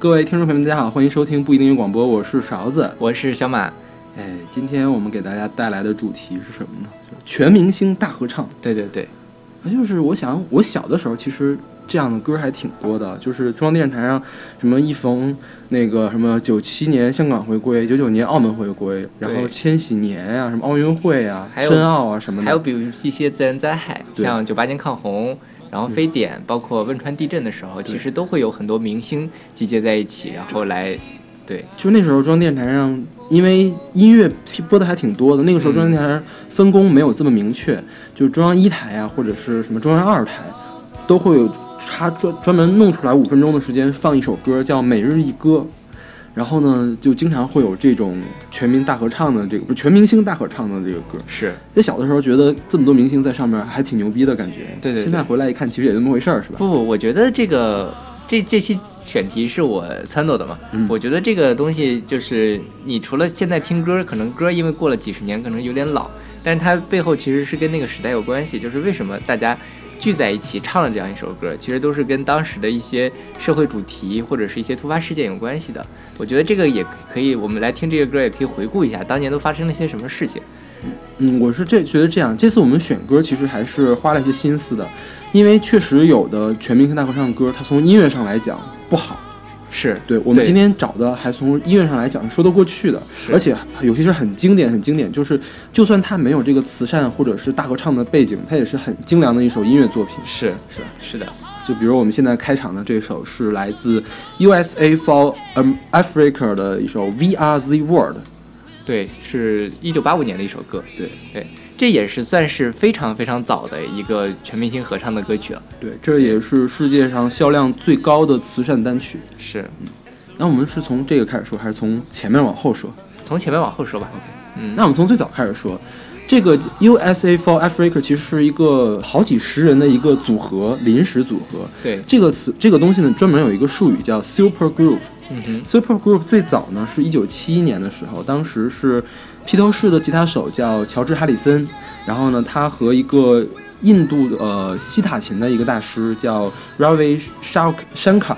各位听众朋友们，大家好，欢迎收听不一定有广播，我是勺子，我是小马。哎，今天我们给大家带来的主题是什么呢？全明星大合唱。对对对，那就是我想，我小的时候其实这样的歌还挺多的，就是中央电视台上什么一逢那个什么九七年香港回归，九九年澳门回归，然后千禧年啊，什么奥运会啊，申奥啊什么的，还有比如一些自然灾害，像九八年抗洪。然后非典，包括汶川地震的时候，其实都会有很多明星集结在一起，然后来，对，就那时候中央电视台上，因为音乐播的还挺多的，那个时候中央电视台分工没有这么明确，就中央一台啊，或者是什么中央二台，都会有他专专门弄出来五分钟的时间放一首歌，叫《每日一歌》。然后呢，就经常会有这种全民大合唱的这个，不是全明星大合唱的这个歌。是，在小的时候觉得这么多明星在上面还挺牛逼的感觉。对对。现在回来一看，其实也就那么回事儿，是吧？不不，我觉得这个这这期选题是我参奏的嘛。嗯。我觉得这个东西就是，你除了现在听歌，可能歌因为过了几十年，可能有点老，但是它背后其实是跟那个时代有关系，就是为什么大家。聚在一起唱了这样一首歌，其实都是跟当时的一些社会主题或者是一些突发事件有关系的。我觉得这个也可以，我们来听这个歌，也可以回顾一下当年都发生了些什么事情。嗯，我是这觉得这样，这次我们选歌其实还是花了一些心思的，因为确实有的全民大合唱歌，它从音乐上来讲不好。是对，我们今天找的还从音乐上来讲是说得过去的，而且有些是很经典，很经典。就是就算它没有这个慈善或者是大合唱的背景，它也是很精良的一首音乐作品。是是是的，就比如我们现在开场的这首是来自 USA for Africa 的一首 We Are the World，对，是一九八五年的一首歌。对对。这也是算是非常非常早的一个全明星合唱的歌曲了。对，这也是世界上销量最高的慈善单曲。是，嗯，那我们是从这个开始说，还是从前面往后说？从前面往后说吧。OK，嗯，那我们从最早开始说，这个 USA for Africa 其实是一个好几十人的一个组合，临时组合。对，这个词，这个东西呢，专门有一个术语叫 super group。嗯哼，super group 最早呢是一九七一年的时候，当时是。披头士的吉他手叫乔治·哈里森，然后呢，他和一个印度呃西塔琴的一个大师叫 Ravi Shankar，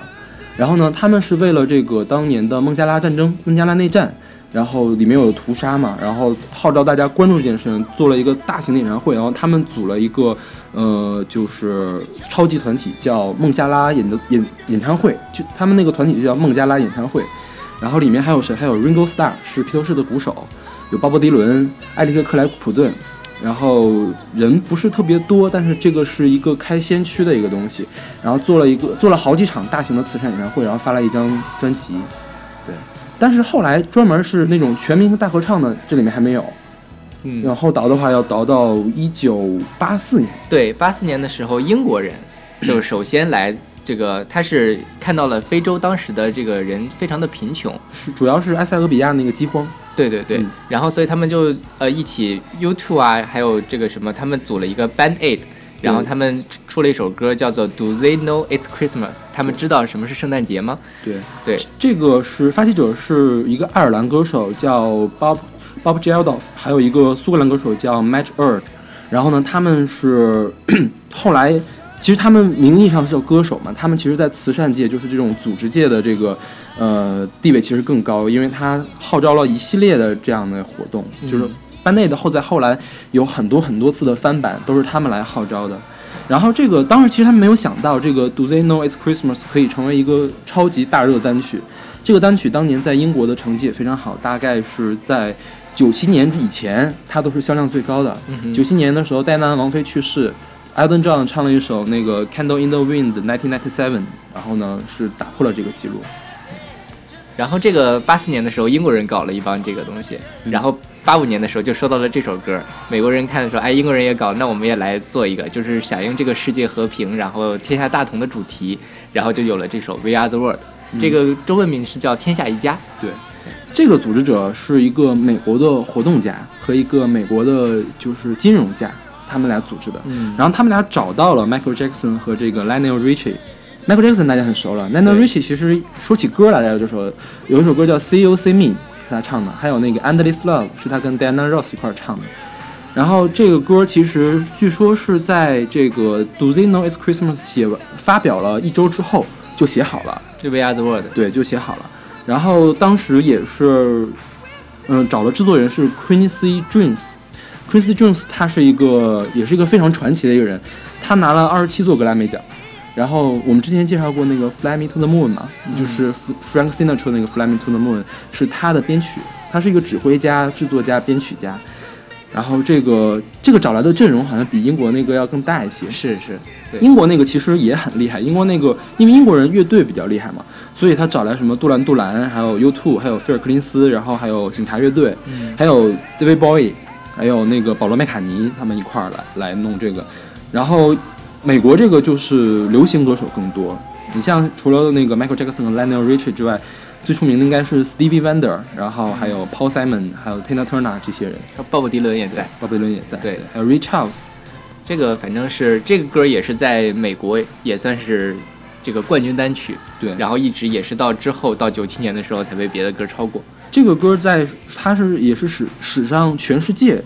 然后呢，他们是为了这个当年的孟加拉战争、孟加拉内战，然后里面有屠杀嘛，然后号召大家关注这件事情，做了一个大型的演唱会，然后他们组了一个呃就是超级团体叫孟加拉演的演演唱会，就他们那个团体就叫孟加拉演唱会，然后里面还有谁？还有 Ringo Starr 是披头士的鼓手。有鲍勃迪伦、艾利克克莱普顿，然后人不是特别多，但是这个是一个开先驱的一个东西，然后做了一个做了好几场大型的慈善演唱会，然后发了一张专辑，对。但是后来专门是那种全民的大合唱的，这里面还没有。嗯。然后倒的话要倒到一九八四年。对，八四年的时候，英国人就 首先来这个，他是看到了非洲当时的这个人非常的贫穷，是主要是埃塞俄比亚那个饥荒。对对对，然后所以他们就呃一起 YouTube 啊，还有这个什么，他们组了一个 Band Aid，然后他们出了一首歌叫做 Do They Know It's Christmas？他们知道什么是圣诞节吗？对对，这个是发起者是一个爱尔兰歌手叫 Bob Bob Geldof，还有一个苏格兰歌手叫 Matt Earl，然后呢，他们是 后来其实他们名义上是叫歌手嘛，他们其实在慈善界就是这种组织界的这个。呃，地位其实更高，因为他号召了一系列的这样的活动，就是班内的后在后来有很多很多次的翻版都是他们来号召的。然后这个当时其实他们没有想到，这个 Do They Know It's Christmas 可以成为一个超级大热单曲。这个单曲当年在英国的成绩也非常好，大概是在九七年以前，它都是销量最高的。九七年的时候，戴安娜王妃去世，Elton John 唱了一首那个 Candle in the Wind 1997，然后呢是打破了这个记录。然后这个八四年的时候，英国人搞了一帮这个东西，然后八五年的时候就收到了这首歌。美国人看的时候，哎，英国人也搞，那我们也来做一个，就是响应这个世界和平，然后天下大同的主题，然后就有了这首《We Are the World》。这个中文名是叫《天下一家》。对，这个组织者是一个美国的活动家和一个美国的，就是金融家，他们俩组织的。嗯。然后他们俩找到了 Michael Jackson 和这个 Lionel Richie。Michael Jackson 大家很熟了，Lionel Richie 其实说起歌来，大家就说有一首歌叫《See You See Me》，是他唱的，还有那个《Endless Love》是他跟 Diana Ross 一块唱的。然后这个歌其实据说是在这个《Do They Know It's Christmas》写发表了一周之后就写好了，就 We Are the World，对，就写好了。然后当时也是，嗯，找了制作人是 Quincy Jones，Quincy Jones 他是一个也是一个非常传奇的一个人，他拿了二十七座格莱美奖。然后我们之前介绍过那个 Fly Me to the Moon 嘛，就是 Frank Sinatra 那个 Fly Me to the Moon 是他的编曲，他是一个指挥家、制作家、编曲家。然后这个这个找来的阵容好像比英国那个要更大一些。是是，英国那个其实也很厉害。英国那个因为英国人乐队比较厉害嘛，所以他找来什么杜兰杜兰，还有 U2，还有菲尔克林斯，然后还有警察乐队，还有 David Bowie，还有那个保罗麦卡尼，他们一块儿来来弄这个。然后美国这个就是流行歌手更多。你像除了那个 Michael Jackson 和 Lionel Richie 之外。最出名的应该是 Stevie Wonder，然后还有 Paul Simon，还有 Tina Turner 这些人，鲍勃迪伦也在，鲍勃迪伦也在，对，还有 Ray Charles，这个反正是这个歌也是在美国也算是这个冠军单曲，对，然后一直也是到之后到九七年的时候才被别的歌超过。这个歌在它是也是史史上全世界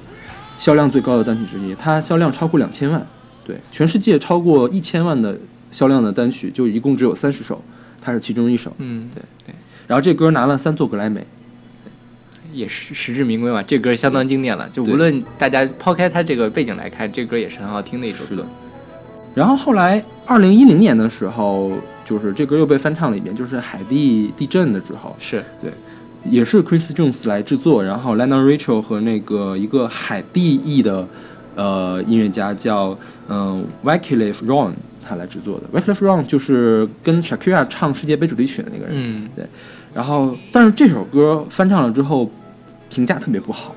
销量最高的单曲之一，它销量超过两千万，对，全世界超过一千万的销量的单曲就一共只有三十首，它是其中一首，嗯，对对。然后这歌拿了三座格莱美，也是实至名归嘛。这歌相当经典了，就无论大家抛开它这个背景来看，这歌也是很好听的一首歌。然后后来二零一零年的时候，就是这歌又被翻唱了一遍，就是海地地震的时候，是对，也是 Chris Jones 来制作，然后 Lana Rachel 和那个一个海地裔的呃音乐家叫嗯 Wycliffe Ron。他来制作的 Wycliffe Ron 就是跟 Shakira 唱世界杯主题曲的那个人，嗯，对。然后，但是这首歌翻唱了之后，评价特别不好。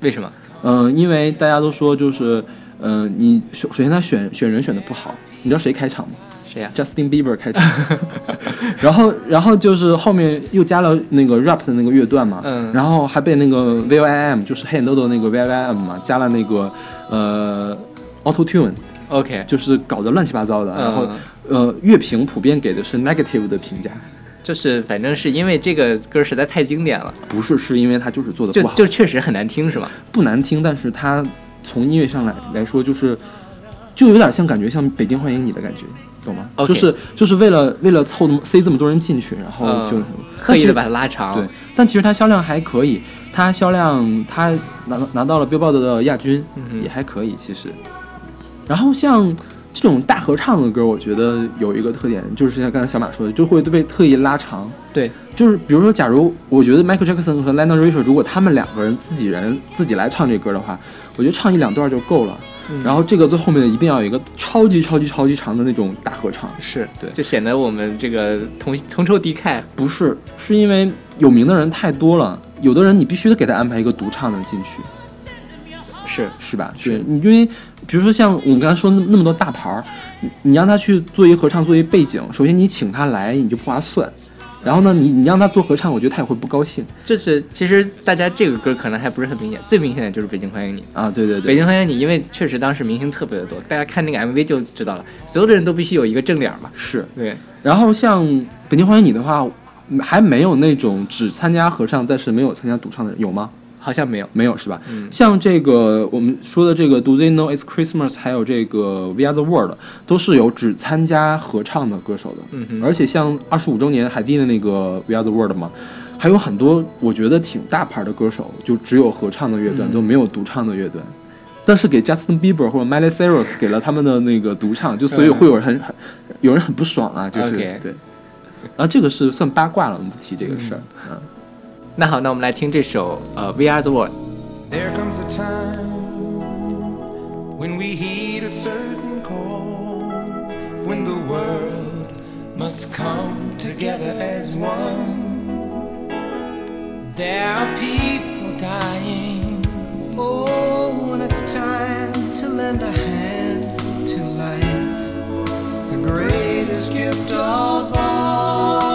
为什么？嗯，因为大家都说就是，嗯，你首首先他选选人选的不好。你知道谁开场吗？谁呀？Justin Bieber 开场。然后，然后就是后面又加了那个 rap 的那个乐段嘛，嗯，然后还被那个 V I M 就是黑眼豆豆那个 V I M 嘛，加了那个呃 Auto Tune。OK，就是搞得乱七八糟的，然后，呃，乐评普遍给的是 negative 的评价，就是反正是因为这个歌实在太经典了，不是，是因为它就是做的不好，就确实很难听，是吧？不难听，但是它从音乐上来来说，就是就有点像感觉像北京欢迎你的感觉，懂吗？就是就是为了为了凑塞这么多人进去，然后就刻意的把它拉长，对，但其实它销量还可以，它销量它拿拿到了 Billboard 的亚军，也还可以，其实。然后像这种大合唱的歌，我觉得有一个特点，就是像刚才小马说的，就会被特意拉长。对，就是比如说，假如我觉得 Michael Jackson 和 Lionel Richie 如果他们两个人自己人自己来唱这歌的话，我觉得唱一两段就够了。然后这个最后面一定要有一个超级超级超级长的那种大合唱。是对，就显得我们这个同同仇敌忾。不是，是因为有名的人太多了，有的人你必须得给他安排一个独唱的进去。是是吧？对你，因为比如说像我们刚才说那那么多大牌儿，你你让他去做一合唱，做一背景，首先你请他来你就不划算，然后呢，你你让他做合唱，我觉得他也会不高兴。就是其实大家这个歌可能还不是很明显，最明显的就是《北京欢迎你》啊，对对对，《北京欢迎你》，因为确实当时明星特别的多，大家看那个 MV 就知道了，所有的人都必须有一个正脸嘛。是对，然后像《北京欢迎你》的话，还没有那种只参加合唱但是没有参加独唱的人，有吗？好像没有，没有是吧？像这个我们说的这个 Do They Know It's Christmas，还有这个 We Are the World，都是有只参加合唱的歌手的。嗯而且像二十五周年海地的那个 We Are the World 嘛，还有很多我觉得挺大牌的歌手，就只有合唱的乐队，都没有独唱的乐段。但是给 Justin Bieber 或者 Miley Cyrus 给了他们的那个独唱，就所以会有人很很有人很不爽啊，就是对。然后这个是算八卦了，我们不提这个事儿，嗯。那好，那我们来听这首呃《We Are the World》。There comes a time when we heed a certain call, when the world must come together as one. There are people dying. Oh, when it's time to lend a hand to life, the greatest gift of all.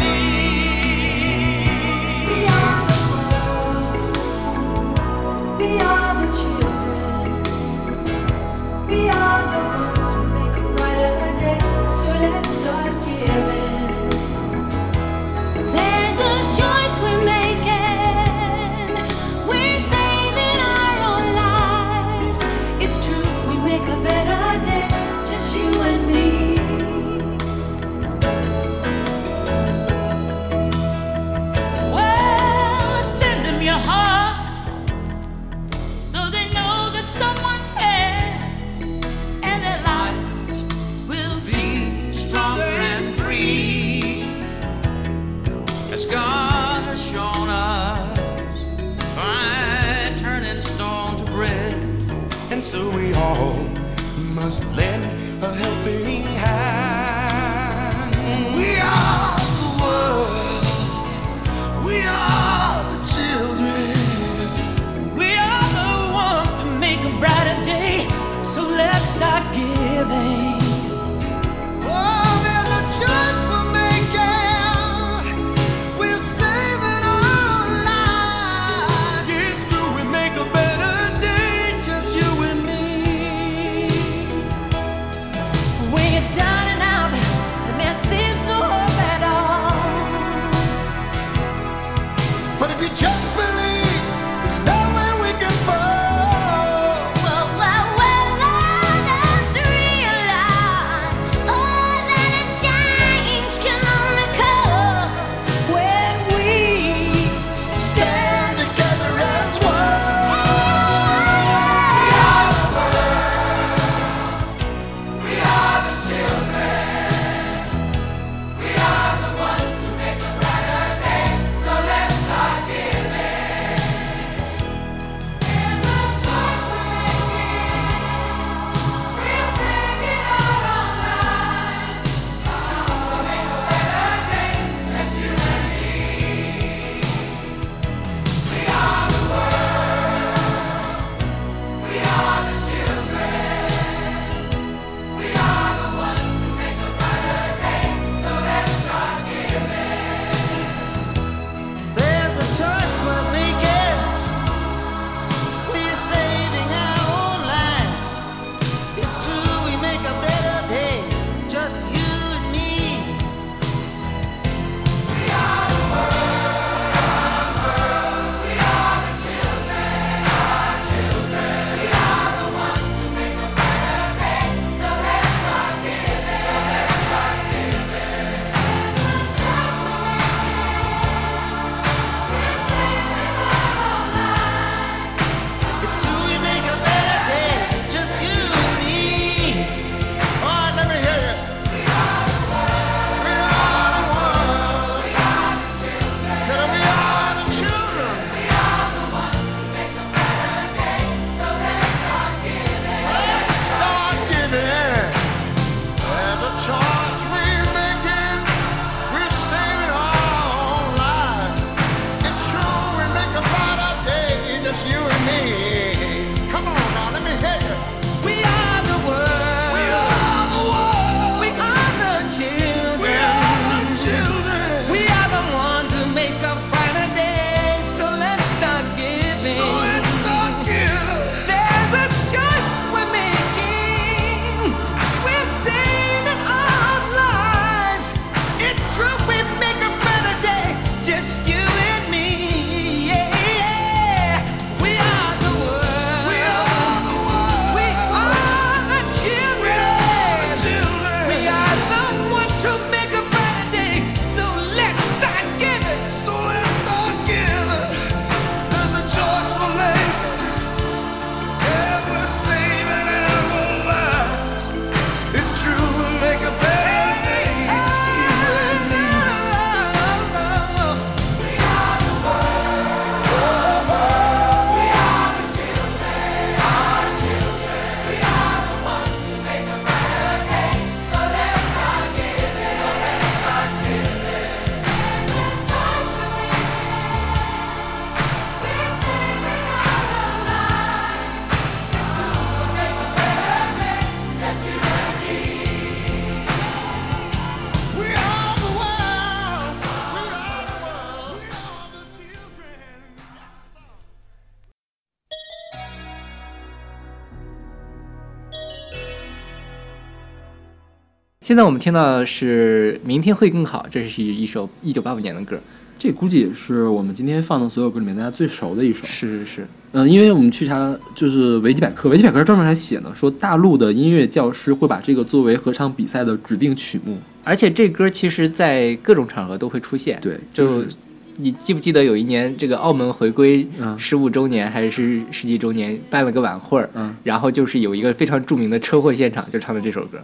现在我们听到的是《明天会更好》，这是一首一九八五年的歌。这估计也是我们今天放的所有歌里面大家最熟的一首。是是是，嗯，因为我们去查就是维基百科，维基百科专门还写呢，说大陆的音乐教师会把这个作为合唱比赛的指定曲目。而且这歌其实在各种场合都会出现。对，就是你记不记得有一年这个澳门回归嗯十五周年还是十几周年办了个晚会儿，嗯然后就是有一个非常著名的车祸现场，就唱的这首歌。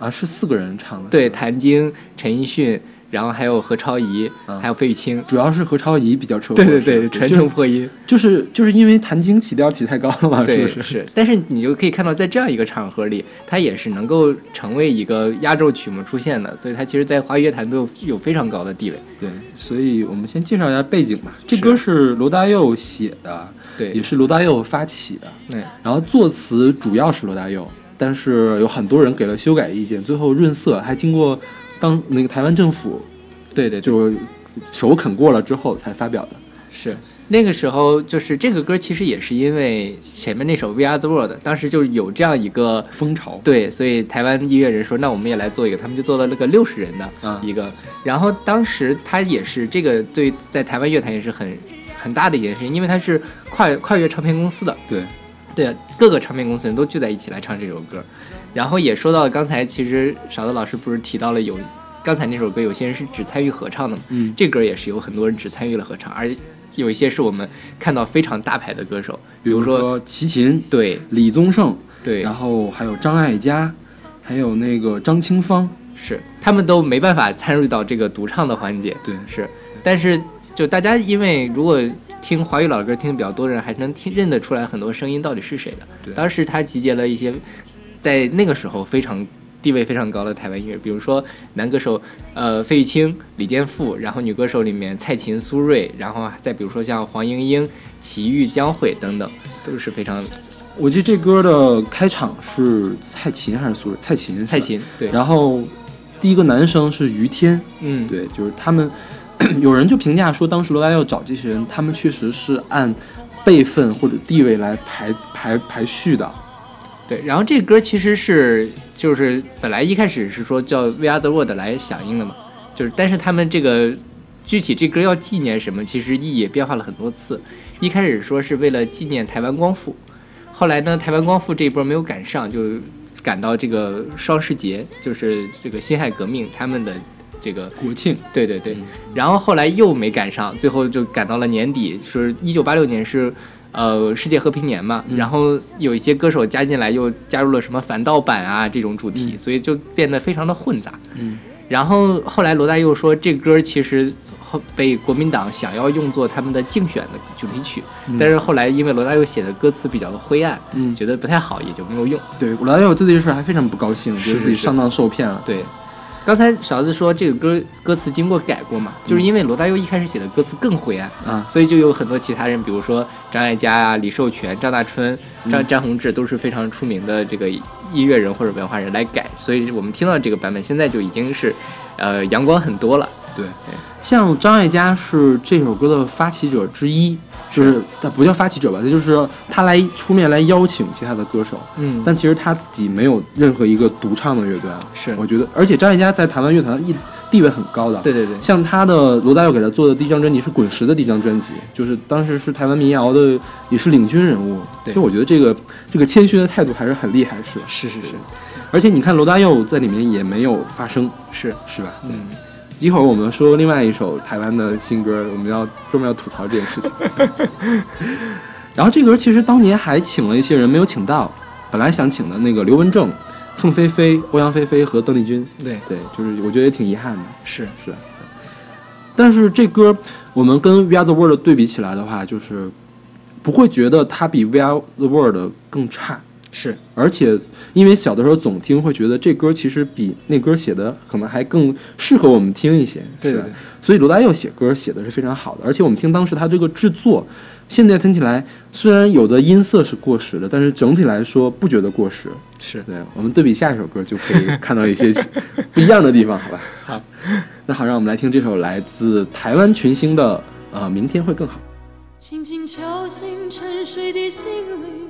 啊，是四个人唱的。对，谭晶、陈奕迅、然后还有何超仪，嗯还有费玉清。主要是何超仪比较扯，对对对，全程破音。就是就是因为谭晶起调起太高了嘛，是对，不是？是，但是你就可以看到，在这样一个场合里，他也是能够成为一个压轴曲目出现的，所以他其实，在华语乐坛都有有非常高的地位。对，所以我们先介绍一下背景吧。这歌是罗大佑写的，对也是罗大佑发起的，对，然后作词主要是罗大佑，但是有很多人给了修改意见，最后润色还经过当那个台湾政府对对，就首肯过了之后才发表的。是那个时候，就是这个歌其实也是因为前面那首《We Are the World》，当时就有这样一个风潮，对，所以台湾音乐人说，那我们也来做一个，他们就做了那个六十人的啊一个。然后当时他也是这个对在台湾乐坛也是很很大的一件事情，因为他是跨跨越唱片公司的，对，对，各个唱片公司人都聚在一起来唱这首歌。然后也说到刚才，其实勺子老师不是提到了有刚才那首歌，有些人是只参与合唱的嘛，嗯，这歌也是有很多人只参与了合唱，而有一些是我们看到非常大牌的歌手，比如说说齐秦、对李宗盛，对然，后还有张艾嘉，还有那个张清芳，是他们都没办法参与到这个独唱的环节，对是，但是就大家因为如果听华语老歌听的比较多的人，还是能听认得出来很多声音到底是谁的。对当时他集结了一些在那个时候非常地位非常高的台湾音乐，比如说男歌手呃费玉清、李健富，然后女歌手里面蔡琴、苏芮，然后再比如说像黄莺莺、齐豫、江蕙等等，都是非常我记得这歌的开场是蔡琴还是苏芮？蔡琴，蔡。琴对，然后第一个男生是于天，嗯对，就是他们。有人就评价说，当时罗大佑找这些人，他们确实是按辈分或者地位来排排排序的。对，然后这歌其实是就是本来一开始是说叫《We Are the World》来响应的嘛，就是但是他们这个具体这歌要纪念什么，其实意义也变化了很多次。一开始说是为了纪念台湾光复，后来呢台湾光复这一波没有赶上，就赶到这个双十节，就是这个辛亥革命他们的这个国庆，对对对。嗯，然后后来又没赶上，最后就赶到了年底，是一九八六年是。呃，世界和平年嘛，嗯。然后有一些歌手加进来，又加入了什么反盗版啊这种主题，嗯。所以就变得非常的混杂。嗯，然后后来罗大佑说，这歌其实后被国民党想要用作他们的竞选的主题曲，嗯。但是后来因为罗大佑写的歌词比较的灰暗，嗯。觉得不太好，也就没有用。对，罗大佑对这件事还非常不高兴，觉得自己上当受骗了。对，刚才勺子说这个歌歌词经过改过嘛，就是因为罗大佑一开始写的歌词更灰暗，啊，所以就有很多其他人，比如说张艾嘉啊、李寿全、张大春、张詹宏志都是非常出名的这个音乐人或者文化人来改，所以我们听到这个版本现在就已经是，呃，阳光很多了。对，像张艾嘉是这首歌的发起者之一，就是他不叫发起者吧，他就是他来出面来邀请其他的歌手，嗯但其实他自己没有任何一个独唱的乐队啊。是我觉得，而且张艾嘉在台湾乐坛一地位很高的。对对对，像他的罗大佑给他做的第一张专辑是滚石的第一张专辑，就是当时是台湾民谣的，也是领军人物。对所以我觉得这个这个谦虚的态度还是很厉害，是。是是是而且你看罗大佑在里面也没有发声，是，是吧？对。嗯，一会儿我们说另外一首台湾的新歌，我们要专门要吐槽这件事情。然后这歌其实当年还请了一些人没有请到，本来想请的那个刘文正、凤飞飞、欧阳菲菲和邓丽君，对对，就是我觉得也挺遗憾的。是是，但是这歌我们跟《We Are the World》对比起来的话，就是不会觉得它比《We Are the World》更差。是，而且因为小的时候总听，会觉得这歌其实比那歌写的可能还更适合我们听一些，对所以罗大佑写歌写的是非常好的，而且我们听当时他这个制作，现在听起来虽然有的音色是过时的，但是整体来说不觉得过时。是对我们对比下一首歌就可以看到一些 不一样的地方，好吧？好，那好，让我们来听这首来自台湾群星的呃《明天会更好》。轻轻敲醒沉睡的心灵，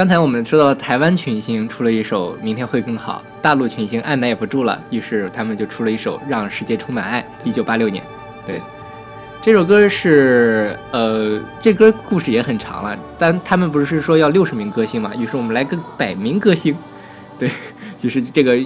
刚才我们说到台湾群星出了一首《明天会更好》，大陆群星按耐不住了，于是他们就出了一首《让世界充满爱》，一九八六年。对，这首歌是呃，这歌故事也很长了，但他们不是说要六十名歌星嘛，于是我们来个百名歌星，对，就是这个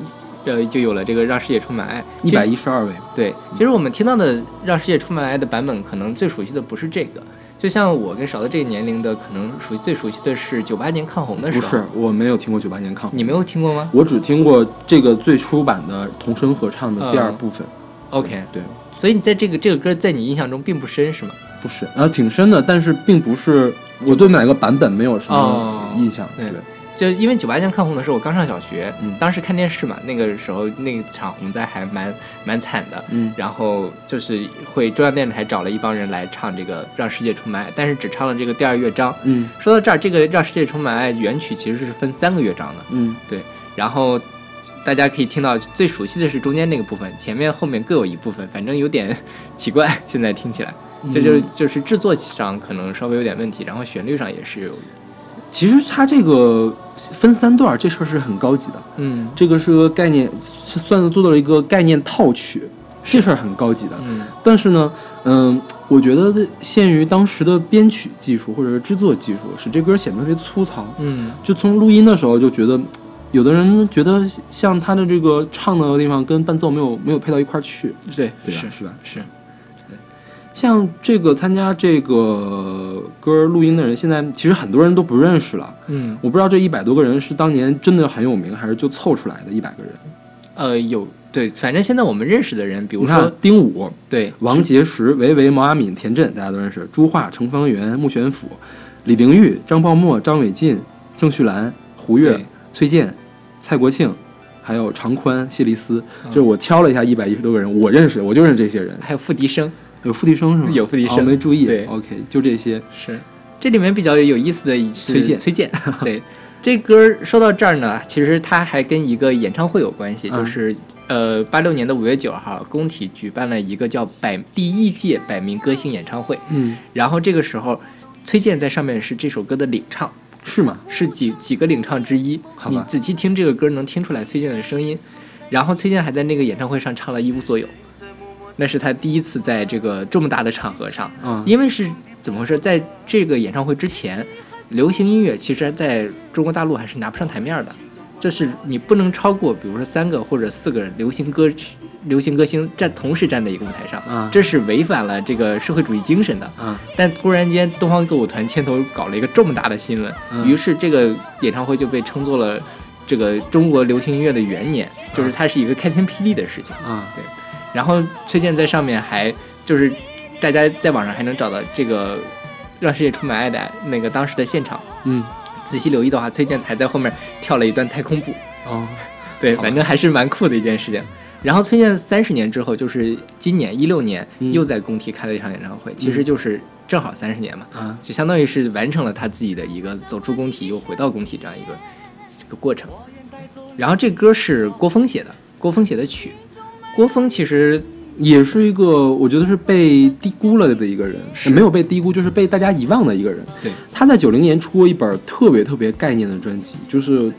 呃就有了这个《让世界充满爱》一百一十二位，对，其实我们听到的《让世界充满爱》的版本，可能最熟悉的不是这个。就像我跟勺子这个年龄的，可能熟悉最熟悉的是九八年抗洪的时候。不是，我没有听过九八年抗洪，你没有听过吗？我只听过这个最初版的童声合唱的第二部分。OK，对，所以你在这个这个歌在你印象中并不深是吗？不是，然后挺深的，但是并不是我对哪个版本没有什哦么印象。对对，就因为九八年看红的时候，我刚上小学，嗯当时看电视嘛，那个时候那场洪灾还蛮蛮惨的，嗯。然后就是会中央电视台找了一帮人来唱这个《让世界充满爱》，但是只唱了这个第二乐章。嗯。说到这儿，这个《让世界充满爱》原曲其实是分三个乐章的，嗯。对然后大家可以听到最熟悉的是中间那个部分，前面后面各有一部分，反正有点奇怪，现在听起来，这就是就是制作上可能稍微有点问题，然后旋律上也是有，其实它这个分三段儿这事儿是很高级的，嗯这个是个概念，是算做到了一个概念套曲，这事儿很高级的。嗯但是呢，嗯，我觉得限于当时的编曲技术或者是制作技术，使这歌显得特别粗糙。嗯就从录音的时候就觉得，有的人觉得像他的这个唱的地方跟伴奏没有没有配到一块儿去，对对吧？是是吧？是，像这个参加这个歌录音的人，现在其实很多人都不认识了。嗯我不知道这一百多个人是当年真的很有名，还是就凑出来的一百个人。呃有对，反正现在我们认识的人，比如说丁武、对王杰石、维维、毛阿敏、田震，大家都认识；朱桦、程方圆、穆玄甫、李玲玉、张爆墨、张伟进、郑绪岚、胡越、崔健、蔡国庆，还有常宽、谢丽斯。就是我挑了一下一百一十多个人，我认识的，我就认识这些人。还有付笛声，有付笛声是吗？有付笛声哦没注意。对 OK，就这些。是，这里面比较有意思的是崔健崔健，对，这歌说到这儿呢，其实它还跟一个演唱会有关系，嗯就是呃八六年的五月九号，工体举办了一个叫百第一届百名歌星演唱会，嗯，然后这个时候崔健在上面是这首歌的领唱，是吗？是几几个领唱之一你仔细听这个歌，能听出来崔健的声音。然后崔健还在那个演唱会上唱了《一无所有》，那是他第一次在这个这么大的场合上。嗯因为是怎么回事？在这个演唱会之前，流行音乐其实在中国大陆还是拿不上台面的。这是你不能超过，比如说三个或者四个流行歌曲、流行歌星站同时站在一个舞台上，啊这是违反了这个社会主义精神的。啊但突然间，东方歌舞团牵头搞了一个这么大的新闻，嗯于是这个演唱会就被称作了这个中国流行音乐的元年，就是它是一个开天辟地的事情。啊然后崔健在上面还就是大家在网上还能找到这个让世界充满爱的那个当时的现场，嗯仔细留意的话，崔健还在后面跳了一段太空步，哦对，反正还是蛮酷的一件事情。然后崔健三十年之后，就是今年一六年嗯又在工体开了一场演唱会，其实就是正好三十年嘛，啊就相当于是完成了他自己的一个走出工体又回到工体这样一个这个过程。然后这歌是郭峰写的，郭峰写的曲。郭峰其实也是一个我觉得是被低估了的一个人，没有被低估，就是被大家遗忘的一个人。对，他在九零年出过一本特别特别概念的专辑，就是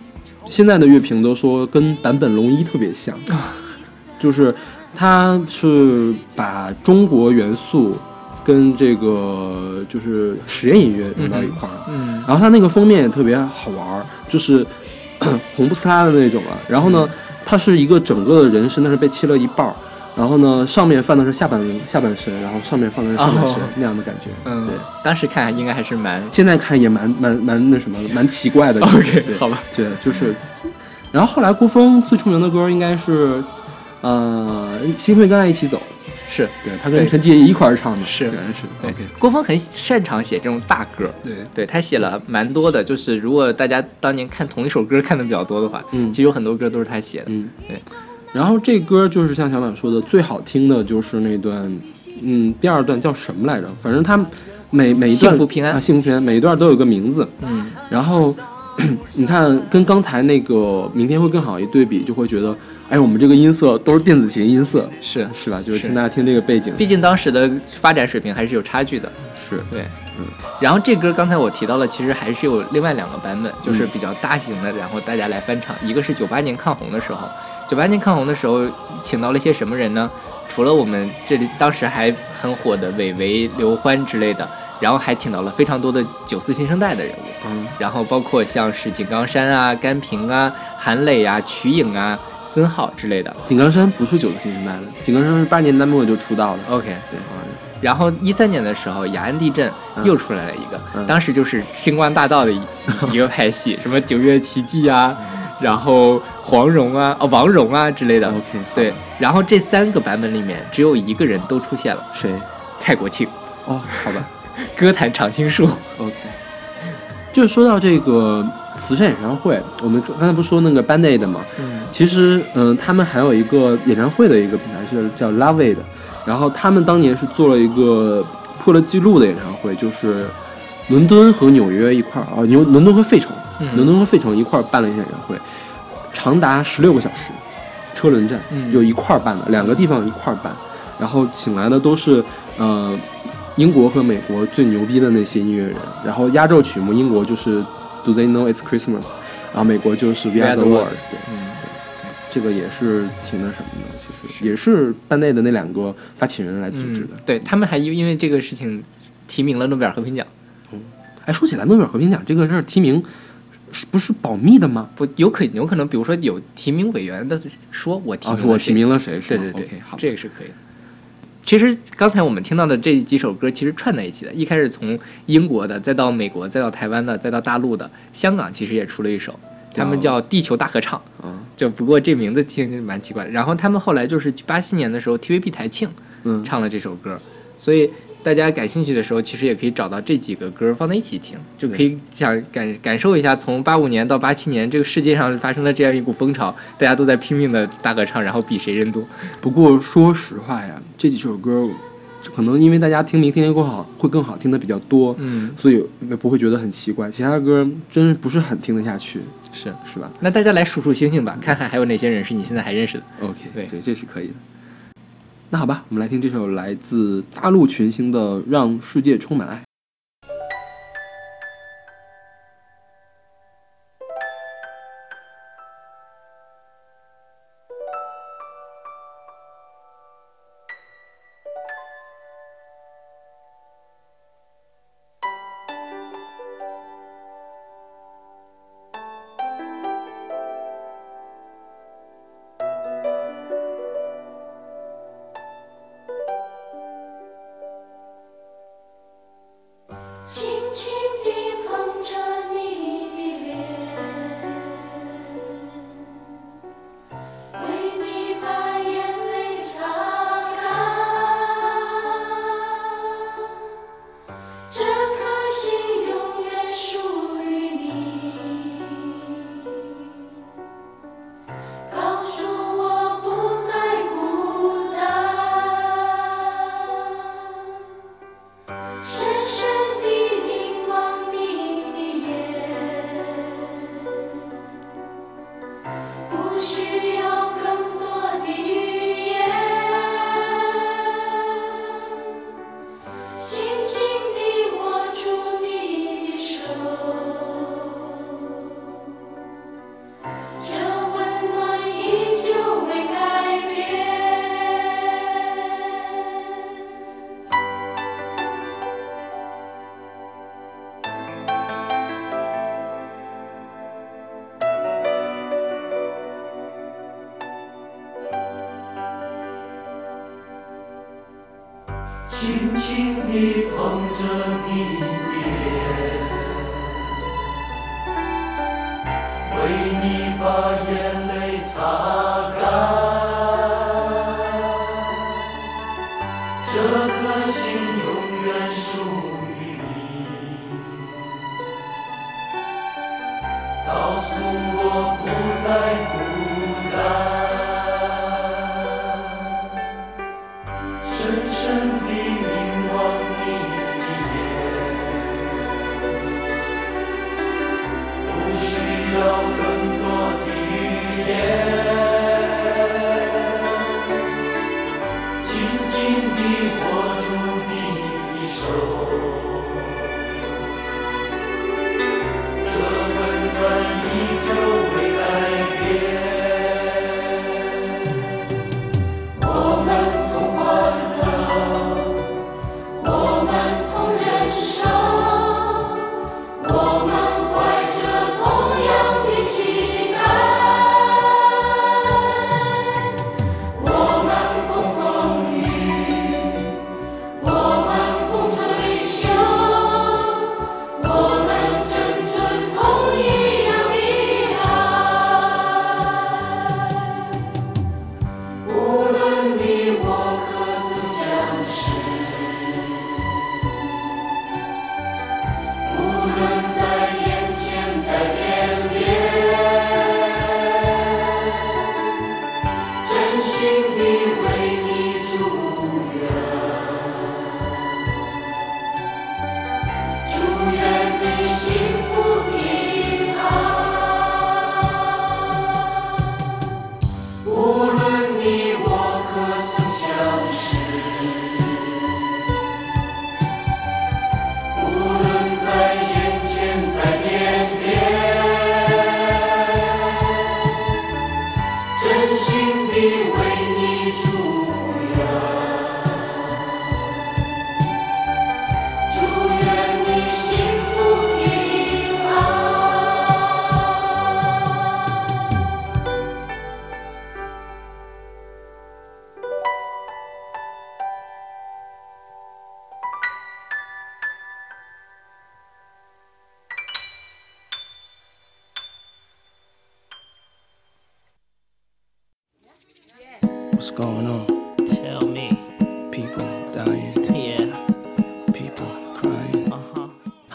现在的乐评都说跟坂本龙一特别像，就是他是把中国元素跟这个就是实验音乐融到一块儿。嗯然后他那个封面也特别好玩儿，就是 红不呲啦的那种啊。然后呢，它是一个整个的人身，但是被切了一半儿。然后呢，上面放的是下半下半身，然后上面放的是上半身、哦那样的感觉。嗯对，，当时看应该还是蛮现在看也蛮蛮蛮那什么，蛮奇怪的。OK，对好吧，对，就是。然后后来郭峰最出名的歌应该是，呃，《心会跟爱一起走》，是对他跟陈洁仪一块儿唱的，是是对 OK。郭峰很擅长写这种大歌，对，对他写了蛮多的，就是如果大家当年看同一首歌看的比较多的话，嗯其实有很多歌都是他写的。嗯，对。然后这歌就是像小满说的，最好听的就是那段，嗯，第二段叫什么来着？反正他每每一段幸福平安啊，幸福平安，每一段都有个名字。嗯，然后 你看，跟刚才那个明天会更好一对比，就会觉得，哎，我们这个音色都是电子琴音色，是是吧？就是是听大家听这个背景，毕竟当时的发展水平还是有差距的。是对，嗯。然后这歌刚才我提到了，其实还是有另外两个版本，嗯就是比较大型的，然后大家来翻唱。一个是九八年抗洪的时候，九八年抗洪的时候，请到了一些什么人呢？除了我们这里当时还很火的韦唯、刘欢之类的，然后还请到了非常多的九四新生代的人物。嗯然后包括像是井冈山啊、甘平啊、韩磊啊、瞿颖啊、孙浩之类的。井冈山不是九四新生代的，井冈山是八十年代末就出道了。OK，对，然后一三年的时候，雅安地震嗯又出来了一个，嗯当时就是星光大道的一 一个派系，什么九月奇迹啊，然后黄蓉啊，哦王蓉啊之类的。OK，对，然后这三个版本里面只有一个人都出现了，谁？蔡国庆，哦，好吧 歌坛常青树。，OK。就是说到这个慈善演唱会，我们刚才不是说那个 Band Aid 吗？嗯其实，嗯、他们还有一个演唱会的一个品牌是叫 Love Aid，然后他们当年是做了一个破了记录的演唱会，就是伦敦和纽约一块儿啊，纽伦敦和费城，嗯伦敦和费城一块儿办了一场演唱会，长达十六个小时，车轮战，嗯就一块儿办的，两个地方一块儿办，然后请来的都是呃英国和美国最牛逼的那些音乐人，然后压轴曲目英国就是 Do They Know It's Christmas，然后美国就是 We Are the World，对。嗯，这个也是挺那什么的，其实也是班内的那两个发起人来组织的。嗯对他们还因因为这个事情提名了诺贝尔和平奖，嗯哎，说起来，诺贝尔和平奖这个事儿提名是不是保密的吗？不有可有可能，比如说有提名委员的说我提啊，名了谁是我提名了谁？对对对这个是可以的。其实刚才我们听到的这几首歌，其实串在一起的。一开始从英国的，再到美国，再到台湾的，再到大陆的，香港其实也出了一首，他们叫《地球大合唱》。啊，就不过这名字听着蛮奇怪的。然后他们后来就是八七年的时候，TVB 台庆嗯，唱了这首歌，所以大家感兴趣的时候，其实也可以找到这几个歌放在一起听，就可以想感感受一下从八五年到八七年这个世界上发生了这样一股风潮，大家都在拼命的大合唱，然后比谁人多。不过说实话呀，这几首歌可能因为大家听名听得更好，会更好听的比较多，嗯，所以不会觉得很奇怪。其他的歌真不是很听得下去，是。是吧那大家来数数星星吧，看看还有哪些人是你现在还认识的。？OK，对这是可以的。那好吧，我们来听这首来自大陆群星的《让世界充满爱》。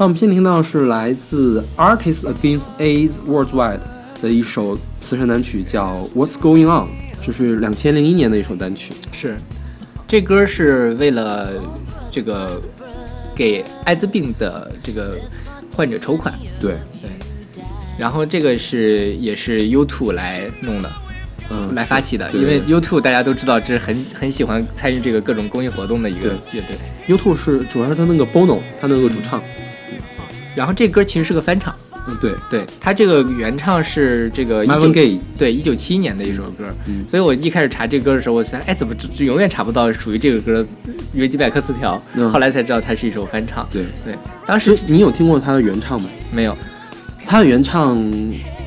好，我们先听到是来自 Artists Against AIDS Worldwide 的一首慈善单曲，叫《What's Going On》，这是两千零一年的一首单曲。是，这歌是为了这个给艾滋病的这个患者筹款，对，对。然后这个是也是 U2 来弄的，嗯，来发起的，因为 U2 大家都知道，这是很很喜欢参与这个各种公益活动的一个乐队。U2 是主要是他那个 Bono，他那个主唱。然后这歌其实是个翻唱，嗯，对对，他这个原唱是这个 Marvin 19 Gaye 对，一九七一年的一首歌。嗯所以我一开始查这歌的时候，我想，哎，怎么就就永远查不到属于这个歌维基百科词条？嗯后来才知道它是一首翻唱。对，对，当时你有听过他的原唱吗？没有，他的原唱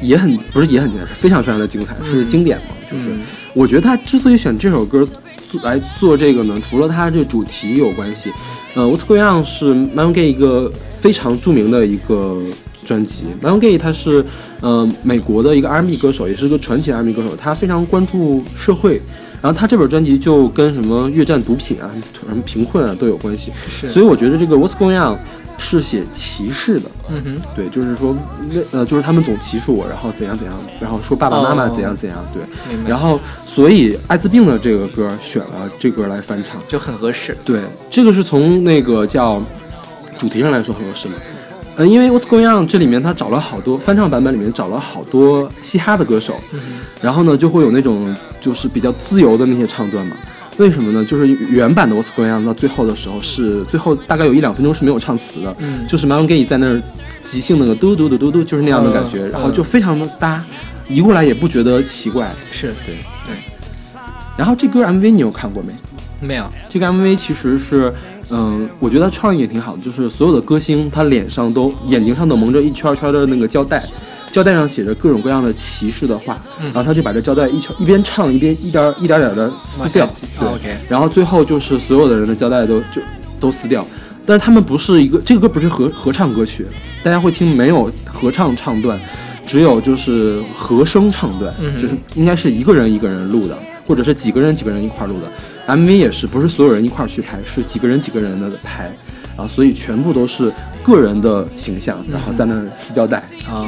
也很不是也很精彩，是非常非常的精彩，是经典嘛。就是嗯我觉得他之所以选这首歌做来做这个呢，除了它这主题有关系，呃，What's Going On 是 Marvin Gaye 一个非常著名的一个专辑。Marvin Gaye 他是呃美国的一个 R&B 歌手，也是一个传奇 R&B 歌手，他非常关注社会。然后他这本专辑就跟什么越战毒品啊、什么贫困啊都有关系，所以我觉得这个 What's Going On 是写歧视的，嗯哼，对，就是说，呃，就是他们总歧视我，然后怎样怎样，然后说爸爸妈妈哦怎样怎样，对，然后所以艾滋病的这个歌选了这歌来翻唱，就很合适。对，这个是从那个叫主题上来说很合适嘛。嗯，因为 What's Going On 这里面他找了好多翻唱版本里面找了好多嘻哈的歌手，然后呢就会有那种就是比较自由的那些唱段嘛。为什么呢？就是原版的 What's Going On 到最后的时候是最后大概有一两分钟是没有唱词的，嗯就是 Marvin Gaye 在那儿即兴那个嘟嘟嘟嘟嘟，就是那样的感觉，嗯然后就非常的搭，移过来也不觉得奇怪。是对对然后这歌 MV 你有看过没？没有，这个 MV 其实是，嗯、我觉得创意也挺好的，就是所有的歌星他脸上都眼睛上都蒙着一圈圈的那个胶带，胶带上写着各种各样的歧视的话，嗯。然后他就把这胶带一圈一边唱一边一点一点点的撕掉，对、然后最后就是所有的人的胶带都就都撕掉，但是他们不是一个这个歌不是合合唱歌曲，大家会听没有合唱唱段，只有就是和声唱段，嗯就是应该是一个人一个人录的，或者是几个人几个人一块儿录的。MV 也是不是所有人一块儿去拍，是几个人几个人的拍，啊，所以全部都是个人的形象，然后在那儿撕胶带，啊，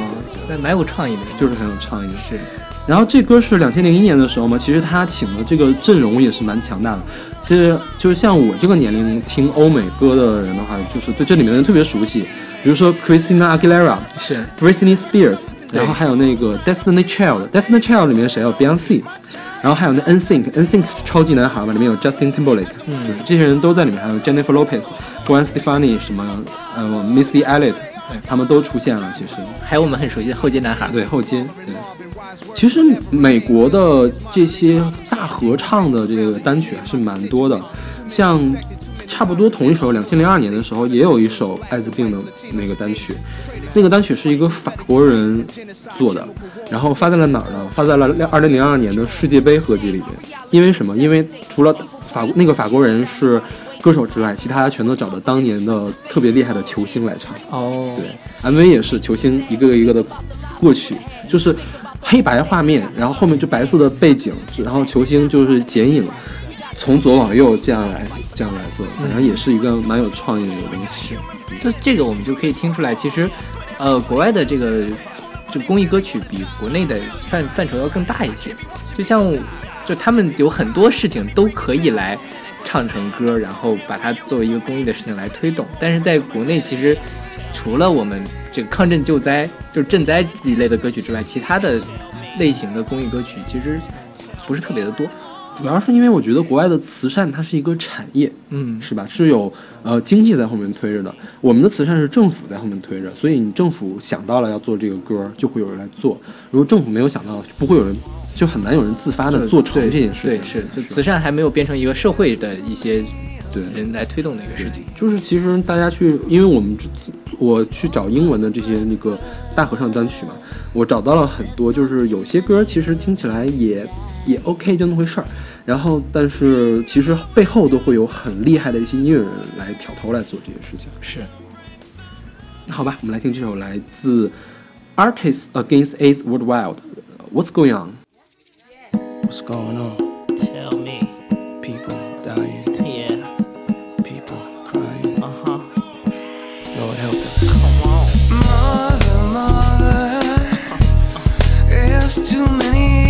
那蛮有创意的，就是很有创意。是然后这歌是两千零一年的时候嘛，其实他请的这个阵容也是蛮强大的。其实就是像我这个年龄听欧美歌的人的话，就是对这里面的人特别熟悉，比如说 Christina Aguilera、是。Britney Spears，然后还有那个 Destiny Child，Destiny Child 里面谁？有 Beyonce，然后还有那 NSYNC，NSYNC 超级男孩嘛，里面有 Justin Timberlake，、嗯就是这些人都在里面，还有 Jennifer Lopez、Gwen Stefani 什么呃 Missy Elliott，对他们都出现了，其实。还有我们很熟悉的后街男孩，对后街，对。其实美国的这些大合唱的这个单曲还是蛮多的，像差不多同一首，两千零二年的时候也有一首艾滋病的那个单曲，那个单曲是一个法国人做的，然后发在了哪儿呢？发在了二零零二年的世界杯合集里面。因为什么？因为除了法那个法国人是歌手之外，其他全都找了当年的特别厉害的球星来唱。哦，对，MV 也是球星一个一个的过去，就是黑白画面，然后后面就白色的背景，然后球星就是剪影，从左往右这样来这样来做，反正也是一个蛮有创意的一个东西。就这个我们就可以听出来，其实，呃，国外的这个就公益歌曲比国内的范范畴要更大一些。就像就他们有很多事情都可以来唱成歌，然后把它作为一个公益的事情来推动。但是在国内，其实除了我们这个抗震救灾，就是赈灾一类的歌曲之外，其他的类型的公益歌曲其实不是特别的多。主要是因为我觉得国外的慈善它是一个产业，嗯，是吧？是有呃经济在后面推着的。我们的慈善是政府在后面推着，所以你政府想到了要做这个歌，就会有人来做；如果政府没有想到，就不会有人就很难有人自发的做成对这件事情。对，是，就慈善还没有变成一个社会的一些对人来推动的一个事情。就是其实大家去，因为我们这我去找英文的这些那个大合唱单曲嘛，我找到了很多，就是有些歌其实听起来也也 OK 就那么回事儿，然后但是其实背后都会有很厉害的一些音乐人来挑头来做这些事情。是，那好吧，我们来听这首来自 Artists Against AIDS Worldwide。What's going on？What's going on? Tell me, People dying, yeah, people crying. uh huh. Lord help us. Come on. Mother, mother, there's too many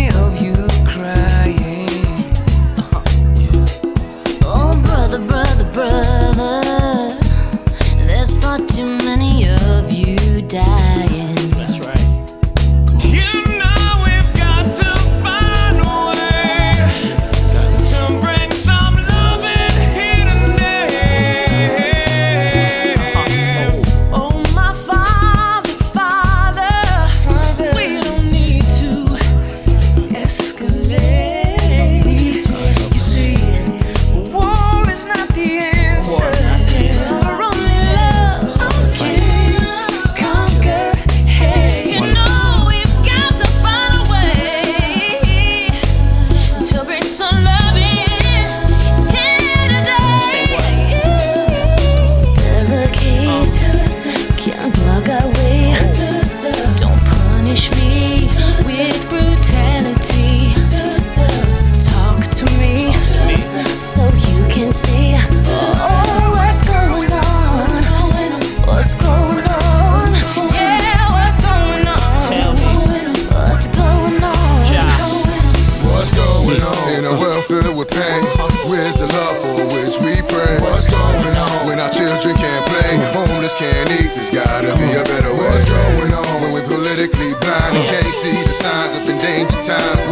time?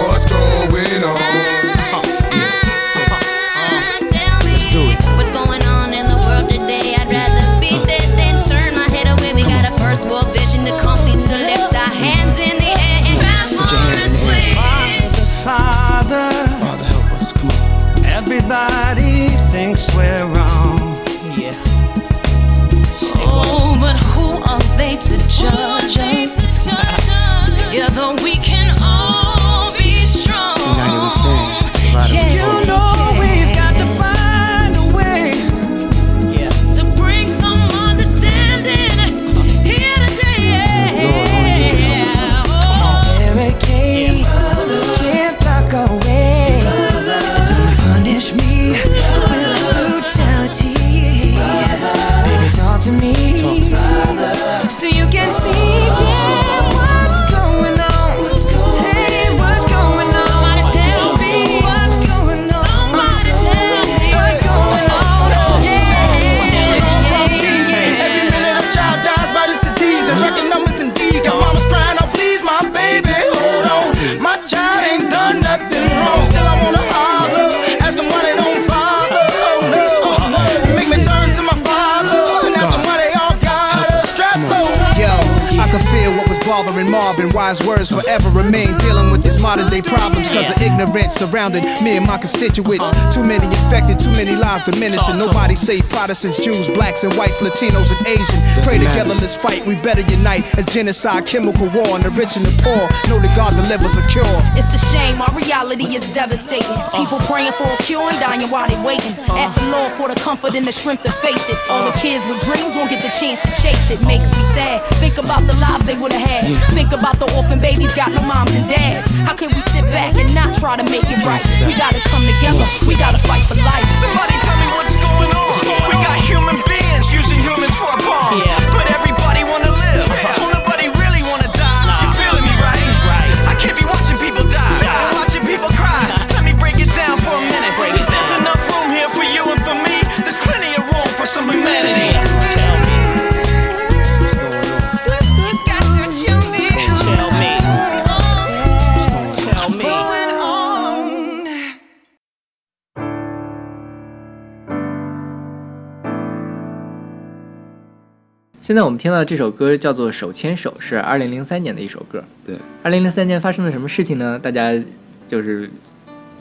Wise words forever remain. Dealing with these modern day problems because of ignorance surrounding me and my constituents. Too many infected, too many lives diminishing. Nobody safe. Protestants, Jews, blacks and whites, Latinos and Asian. Pray together, let's fight. We better unite as genocide, chemical war, and the rich and the poor. Know that God delivers a cure. It's a shame, our reality is devastating. Uh. People praying for a cure and dying while they waiting. Uh. Ask the Lord for the comfort and the strength to face it. All the kids with dreams won't get the chance to chase it. Makes me sad. Think about the lives they would have had. Think about the orphan babies got no moms and dads. How can we sit back and not try to make it right? We gotta come together. We gotta fight for life. Somebody tell me what's going on. We got human beings using humans for a bomb. But everybody 现在我们听到的这首歌叫做《手牵手》，是二零零三年的一首歌。对，二零零三年发生了什么事情呢？大家就是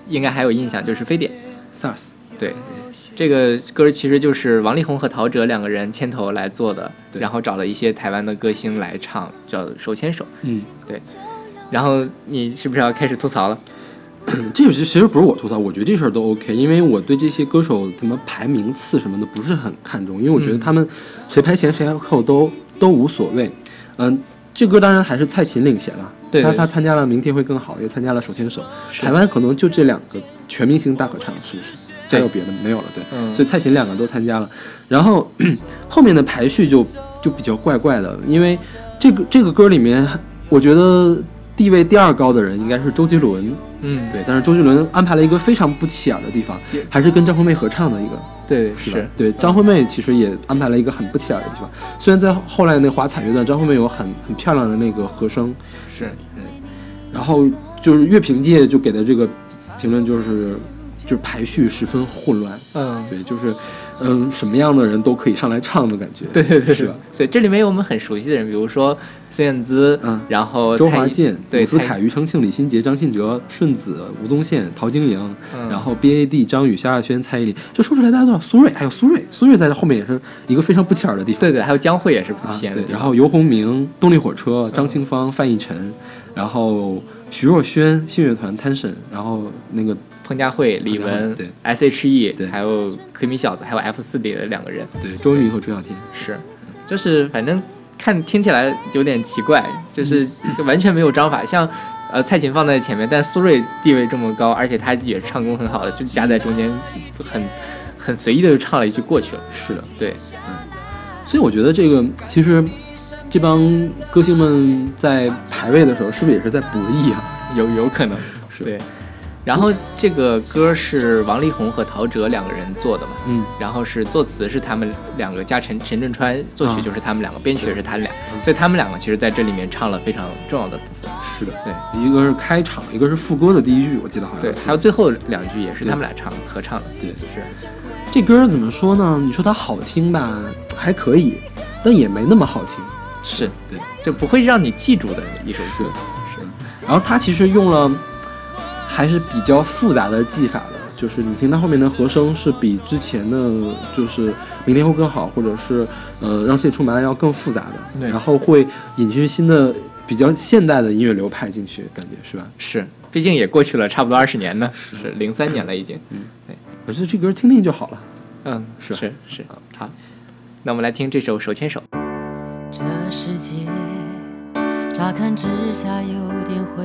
应该还有印象，就是《非典》。SARS，对，这个歌其实就是王力宏和陶喆两个人牵头来做的，然后找了一些台湾的歌星来唱，叫《手牵手》。嗯，对。然后你是不是要开始吐槽了？这个其实不是我吐槽，我觉得这事儿都 OK，因为我对这些歌手什么排名次什么的不是很看重，因为我觉得嗯他们谁排前谁排后都都无所谓。嗯，这歌当然还是蔡琴领衔了，他对对他参加了《明天会更好》，也参加了《手牵手》，台湾可能就这两个全明星大合唱，是不是？还有别的没有了？对，嗯所以蔡琴两个都参加了，然后 后面的排序就就比较怪怪的，因为这个这个歌里面，我觉得地位第二高的人应该是周杰伦，嗯，对，但是周杰伦安排了一个非常不起眼的地方，还是跟张惠妹合唱的一个，对，是？对，张惠妹其实也安排了一个很不起眼的地方。虽然在后来那华彩乐段，张惠妹有很很漂亮的那个和声，是，对。然后就是乐评界就给的这个评论就是就是排序十分混乱，嗯，对，就是嗯什么样的人都可以上来唱的感觉，对对对，是吧？？对，这里面有我们很熟悉的人，比如说孙燕姿，嗯然后周华健、对思凯、庾澄庆、李心洁、张信哲、顺子、吴宗宪、陶晶莹，嗯然后 B A D、张宇、萧亚轩、蔡依林，就说出来大家都知道。苏芮还有苏芮，苏芮在这后面也是一个非常不起眼的地方。对对，还有江蕙也是不起眼的地方、然后游鸿明、动力火车、张清芳、范逸臣，然后徐若瑄、信乐团、Tension，然后那个彭佳慧、李玟、对。S H E，对。还有可米小子，还有 F 四里的两个人，对周渝民和朱孝天，是，就是反正看听起来有点奇怪，就是就完全没有章法，像。呃，蔡琴放在前面，但苏芮地位这么高，而且她也唱功很好的，就夹在中间，很很随意的就唱了一句过去了。是的，对，嗯。所以我觉得这个其实这帮歌星们在排位的时候，是不是也是在博弈啊？有有可能是。对。然后这个歌是王力宏和陶喆两个人做的嘛，嗯，然后是作词是他们两个加陈陈振川，作曲啊。就是他们两个，编曲也是他们俩，所以他们两个其实在这里面唱了非常重要的部分。是的，对，一个是开场，一个是副歌的第一句，我记得好像。对，还有最后两句也是他们俩唱合唱的。对。是。这歌怎么说呢？你说它好听吧，还可以，但也没那么好听。是，对，就不会让你记住的一首歌。是，然后它其实用了还是比较复杂的技法的，就是你听它后面的和声是比之前的，就是明天会更好，或者是呃让世界充满爱要更复杂的，对然后会引进新的比较现代的音乐流派进去，感觉是吧？是，毕竟也过去了差不多二十年呢，是零三年了已经。嗯，对，我觉得这歌听听就好了。嗯，是是是，好，那我们来听这首《手牵手》。这世界乍看之下有点灰，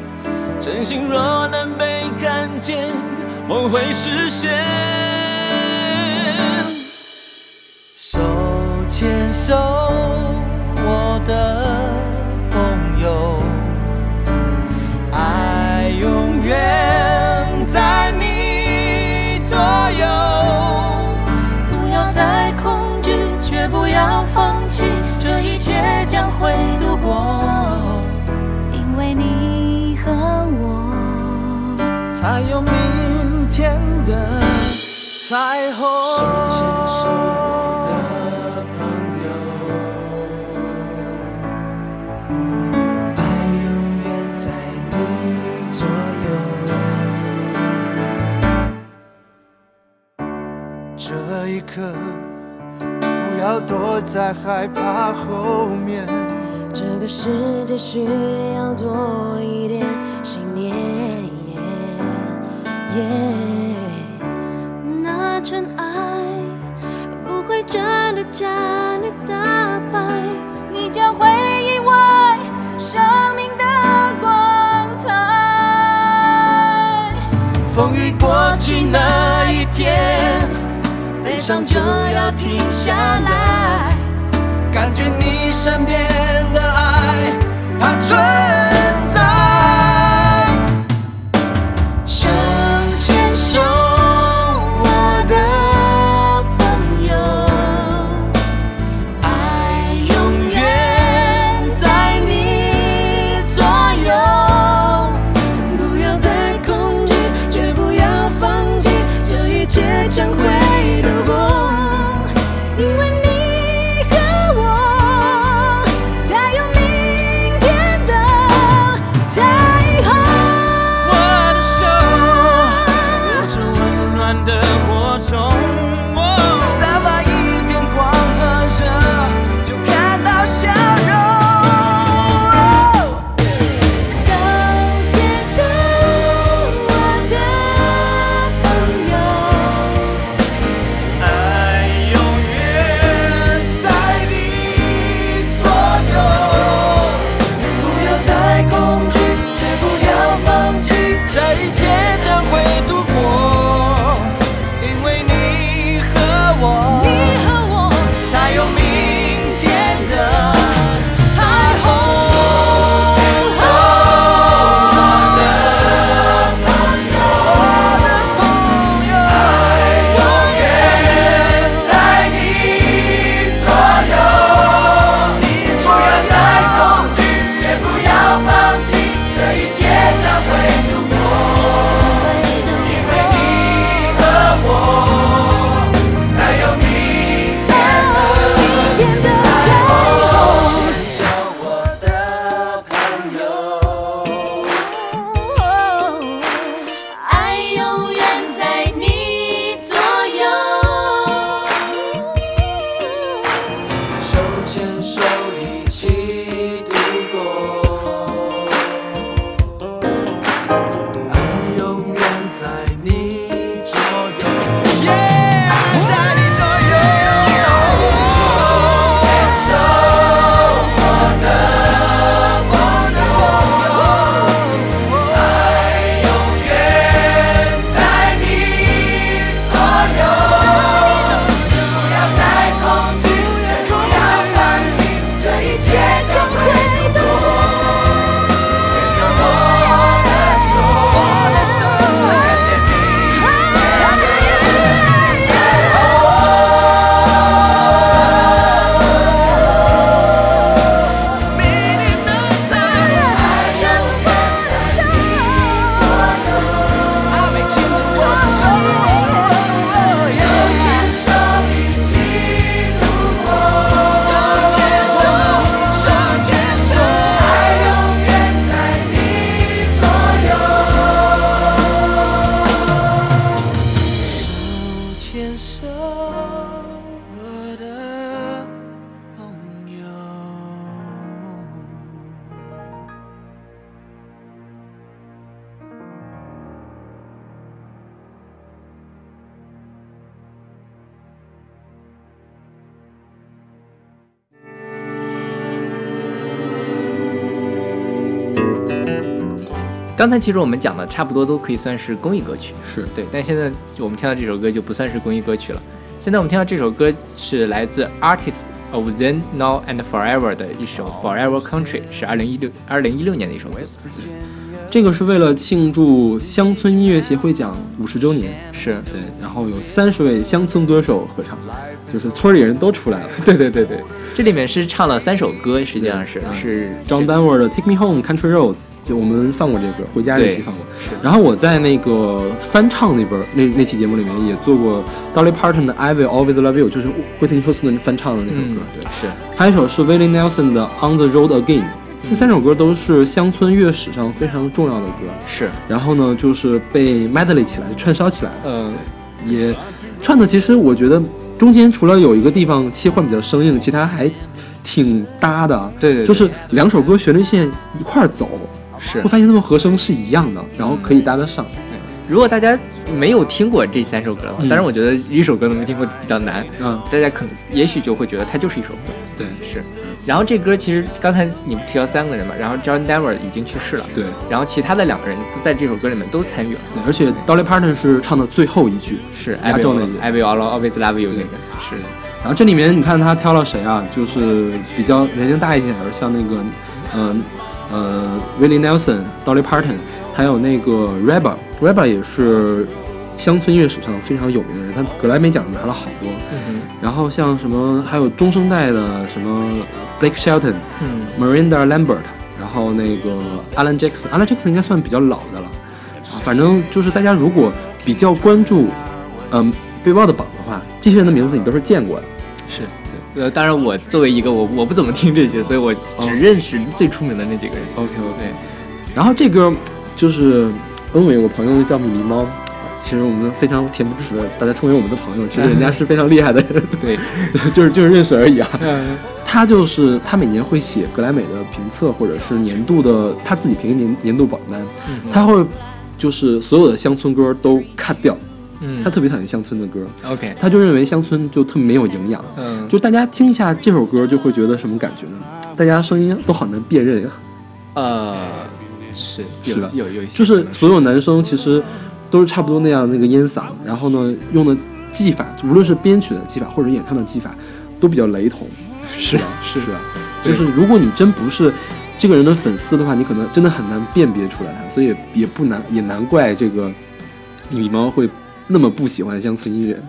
真心若能被看见，梦会实现。手牵手，我的朋友，爱永远在你左右。不要再恐惧，却不要放弃，这一切将会度过。才有明天的彩虹。手牵手的朋友，爱永远在你左右。这一刻，不要躲在害怕后面。这个世界需要多一点信念。那纯爱不会真的将你打败，你将会意外生命的光彩。风雨过去那一天，悲伤就要停下来，感觉你身边的爱，它存刚才其实我们讲的差不多都可以算是公益歌曲，是。对，但现在我们听到这首歌就不算是公益歌曲了。现在我们听到这首歌是来自 Artists of Then, Now and Forever 的一首 Forever Country，是二零一六二零一六年的一首歌。这个是为了庆祝乡村音乐协会奖五十周年，是。对，然后有三十位乡村歌手合唱，就是村里人都出来了。对对对对，这里面是唱了三首歌，实际上是是 John Denver 的《Take Me Home Country Roads》，就我们放过这个歌，回家那期放过。然后我在那个翻唱那边那那期节目里面也做过 Dolly Parton 的《I Will Always Love You》，就是惠特尼休斯顿翻唱的那首歌。对，是。还有一首是 Willie Nelson 的《On the Road Again》。这三首歌都是乡村乐史上非常重要的歌，是。然后呢，就是被 medley 起来，串烧起来了。嗯，也串的，其实我觉得中间除了有一个地方切换比较生硬，其他还挺搭的。对对对就是两首歌旋律线一块儿走，是会发现他们和声是一样的，然后可以搭得上。如果大家没有听过这三首歌的话，嗯当然我觉得一首歌都没听过比较难。嗯，大家可能也许就会觉得它就是一首歌。对，是。然后这歌其实刚才你们提到三个人嘛，然后 John Denver 已经去世了，对。然后其他的两个人都在这首歌里面都参与了。对，而且 Dolly Parton 是唱的最后一句，是压轴那句 I will always love you 那个是。然后这里面你看他挑了谁啊？就是比较年龄大一些的，像那个，嗯呃 Willie Nelson、Dolly Parton，还有那个 Reba，Reba 也是乡村乐史上非常有名的人，他格莱美奖拿了好多。嗯然后像什么还有中生代的什么 Blake Shelton、嗯 Miranda Lambert，然后那个 Alan Jackson，Alan Jackson 应该算比较老的了。啊，反正就是大家如果比较关注，嗯，背包的榜的话，这些人的名字你都是见过的。是，呃，当然我作为一个我我不怎么听这些，所以我只认识最出名的那几个人。OK OK，然后这歌就是恩伟，我朋友叫米米猫，其实我们非常恬不知耻的把他称为我们的朋友，其实人家是非常厉害的人。对，就是就是认识而已啊。嗯他就是他每年会写格莱美的评测，或者是年度的他自己评年年度榜单，嗯他会就是所有的乡村歌都 cut 掉。嗯他特别讨厌乡村的歌 OK 他就认为乡村就特别没有营养。嗯就大家听一下这首歌，就会觉得什么感觉呢？大家声音都好难辨认呀。呃，是是吧？有有一些就是所有男生其实都是差不多那样那个烟嗓，然后呢用的技法，无论是编曲的技法或者演唱的技法，都比较雷同。是吧？是是吧？就是如果你真不是这个人的粉丝的话，你可能真的很难辨别出来他，所以也也不难，也难怪这个米猫会那么不喜欢乡村音乐。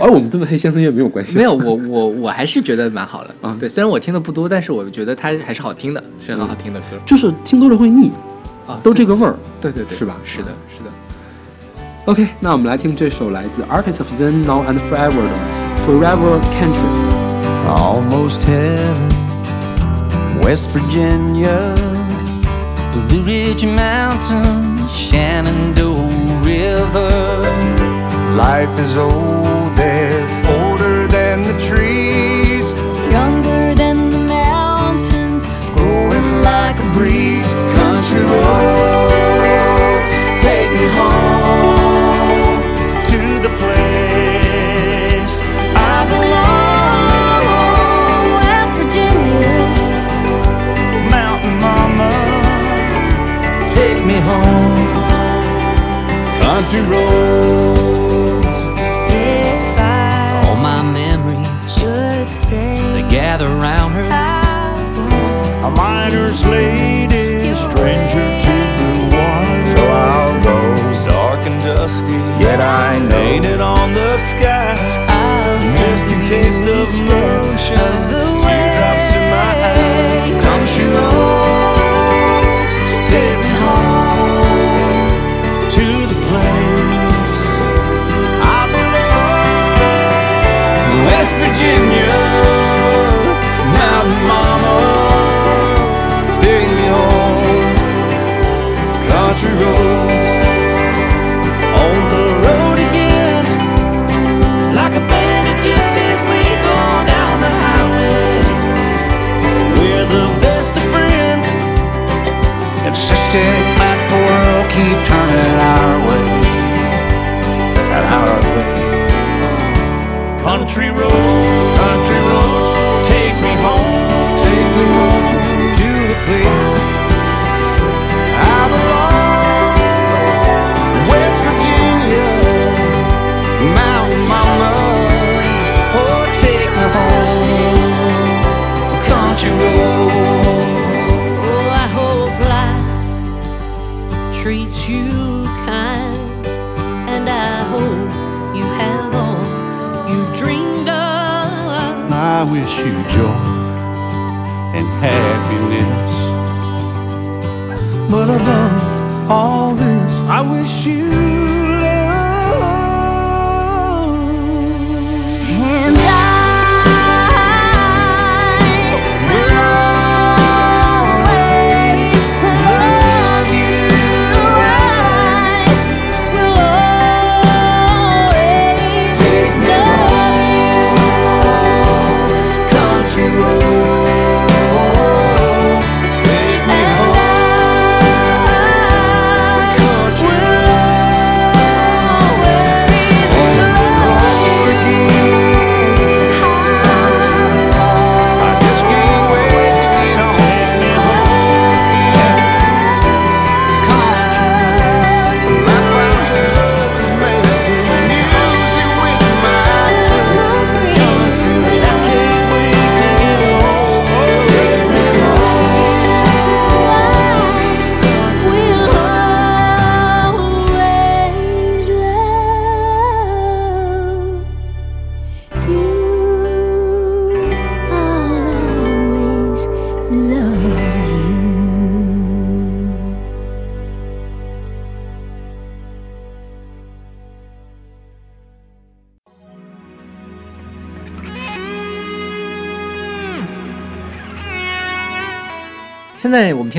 而我们真的黑乡村音乐没有关系，没有，我我我还是觉得蛮好的啊。对，虽然我听的不多，但是我觉得它还是好听的，是很好听的歌。就是听多了会腻啊，都这个味儿。对对对，是吧？是的，是的。OK，那我们来听这首来自 Artists of Then, Now and Forever 的 Forever Country。Almost heaven, West Virginia. Blue Ridge Mountains, Shenandoah River. Life is old there, older than the trees. Younger than the mountains, Growing like a breeze. Country roads take me home to the place I belong. West Virginia. Mountain mama, take me home. Country roads.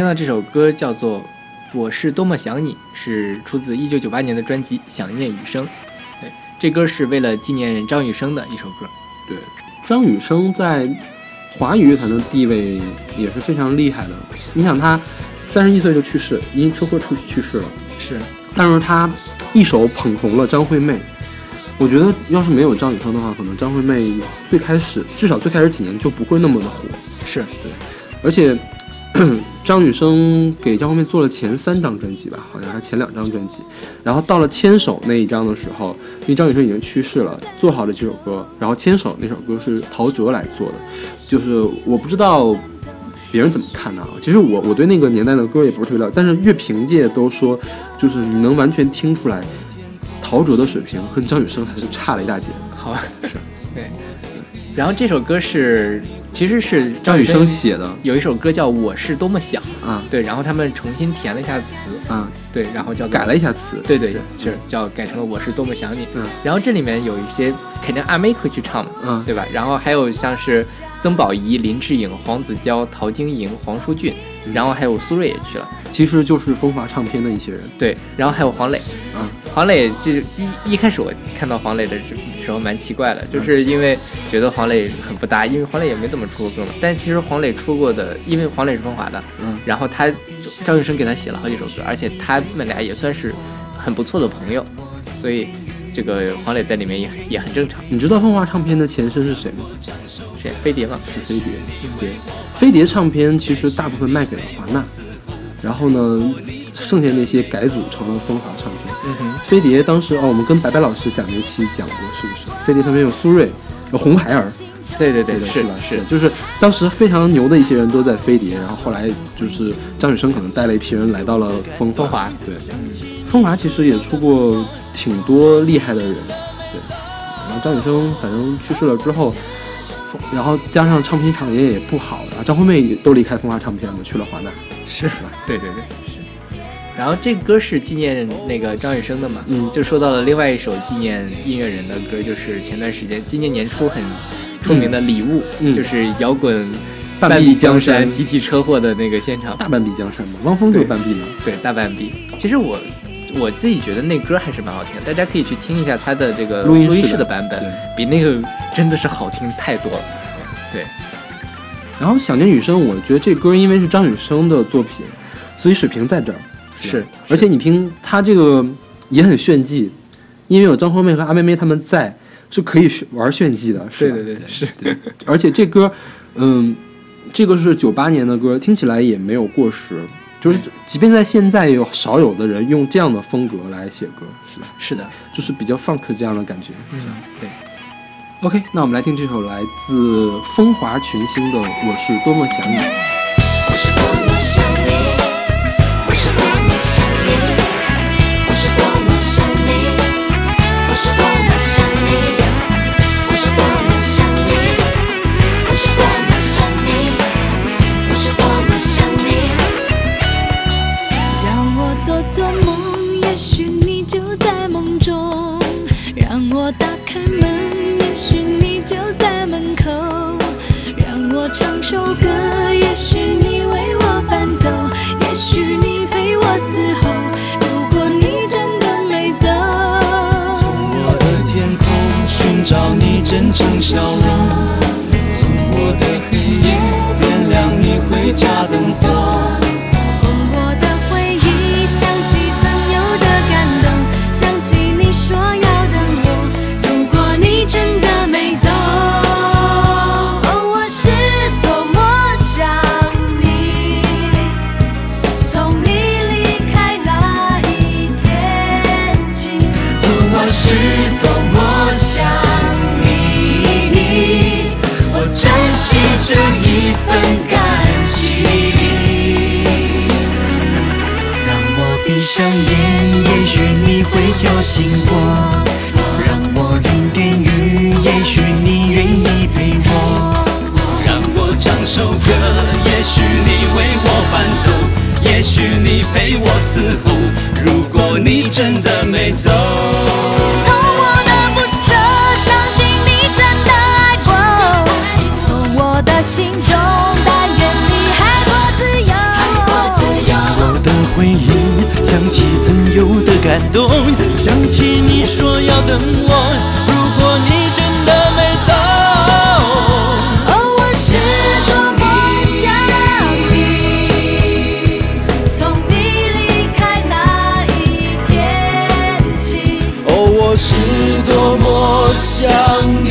听到这首歌叫做《我是多么想你》，是出自1998年的专辑《想念雨声》。对，这歌是为了纪念张雨生的一首歌。对，张雨生在华语乐坛的地位也是非常厉害的。你想，他三十一岁就去世，因车祸出去世了。是，但是他一手捧红了张惠妹。我觉得要是没有张雨生的话，可能张惠妹最开始至少最开始几年就不会那么的火。是对，而且张雨生给张惠妹做了前三张专辑吧，好像还前两张专辑。然后到了牵手那一张的时候，因为张雨生已经去世了，做好了这首歌。然后牵手那首歌是陶喆来做的，就是我不知道别人怎么看的啊。其实我我对那个年代的歌也不是特别了解，但是乐评界都说，就是你能完全听出来，陶喆的水平跟张雨生还是差了一大截。好，是，对。然后这首歌是其实是张雨生生写的，有一首歌叫《我是多么想》啊，对，然后他们重新填了一下词。啊，对，然后叫改了一下词，对对，是叫改成了《我是多么想你》。嗯，然后这里面有一些肯定阿妹会去唱嘛，嗯，对吧？然后还有像是曾宝仪、林志颖、黄子佼、陶晶莹、黄舒骏，然后还有苏芮也去了，其实就是风华唱片的一些人。对，然后还有黄磊，嗯，黄磊就是一一开始我看到黄磊的时候蛮奇怪的，就是因为觉得黄磊很不搭，因为黄磊也没怎么出过歌嘛。但其实黄磊出过的，因为黄磊是风华的，嗯，然后他张雨生给他写了好几首歌，而且他们俩也算是很不错的朋友，所以这个黄磊在里面也也很正常。你知道风华唱片的前身是谁吗？谁？飞碟吗？是飞碟。对，飞碟唱片其实大部分卖给了华纳，然后呢，剩下那些改组成了风华唱片。嗯哼，飞碟当时哦，我们跟白白老师讲那期讲过，是不是？飞碟上面有苏芮，有红孩儿。对对对对，是吧？是，就是当时非常牛的一些人都在飞碟，然后后来就是张雨生可能带了一批人来到了风风华。对，风华其实也出过挺多厉害的人，对。然后张雨生反正去世了之后，然后加上唱片厂也也不好，然后张惠妹也都离开风华唱片了，去了华纳，是吧？对对对，是。然后这歌是纪念那个张雨生的嘛，嗯，就说到了另外一首纪念音乐人的歌，就是前段时间今年年初很出名的《礼物》，嗯。就是摇滚半壁壁江山山集体车祸的那个现场，大半壁江山嘛，汪峰就是半壁嘛，对，大半壁。其实我我自己觉得那歌还是蛮好听的，大家可以去听一下他的这个录音室的音室的版本，比那个真的是好听太多了。对，然后《想念雨生》，我觉得这歌因为是张雨生的作品，所以水平在这儿。是，而且你听他这个也很炫技，因为有张惠妹和阿妹妹他们在，是可以炫玩炫技的。是对对对是对。而且这歌，嗯，这个是九八年的歌，听起来也没有过时。就是，即便在现在，也有少有的人用这样的风格来写歌，是吧？是的，就是比较 funk 这样的感觉。嗯，对。OK，那我们来听这首来自风华群星的《我是多么想你》。我是多么想你，我是多么想你我是多么想你我是多么想你我是多么想你我是多么想你让我做做梦也许你就在梦中让我打开门也许你就在门口。让我唱首歌也许你为我伴奏也许你陪我嘶吼。真诚笑容，从我的黑夜点亮你回家灯火。份感情。让我闭上眼，也许你会叫醒我；让我淋点雨，也许你愿意陪我；让我唱首歌，也许你为我伴奏，也许你陪我嘶吼。如果你真的没走，的心中，但愿你海阔自由。我的回忆想起曾有的感动，想起你说要等我。如果你真的没走，哦，我是多么想你，从你离开那一天起。哦，我是多么想你，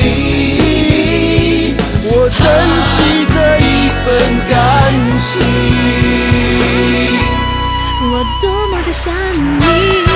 想你。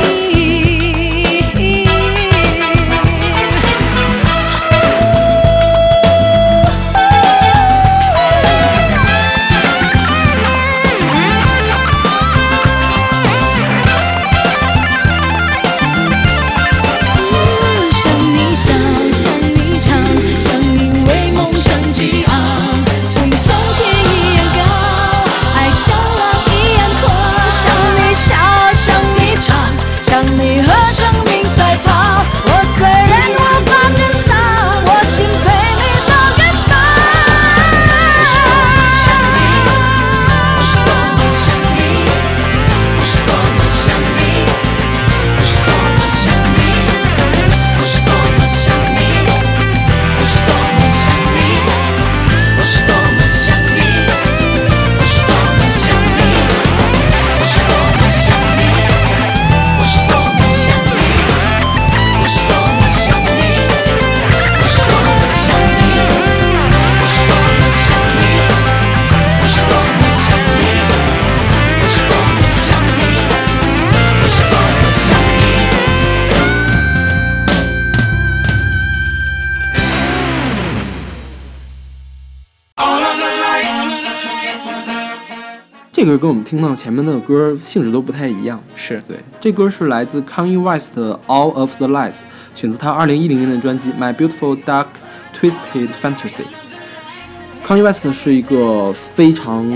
这个跟我们听到前面的歌性质都不太一样。是对，这歌是来自 Kanye West 的《All of the Lights》，选自他2010年的专辑《My Beautiful Dark Twisted Fantasy》。Kanye West 是一个非常，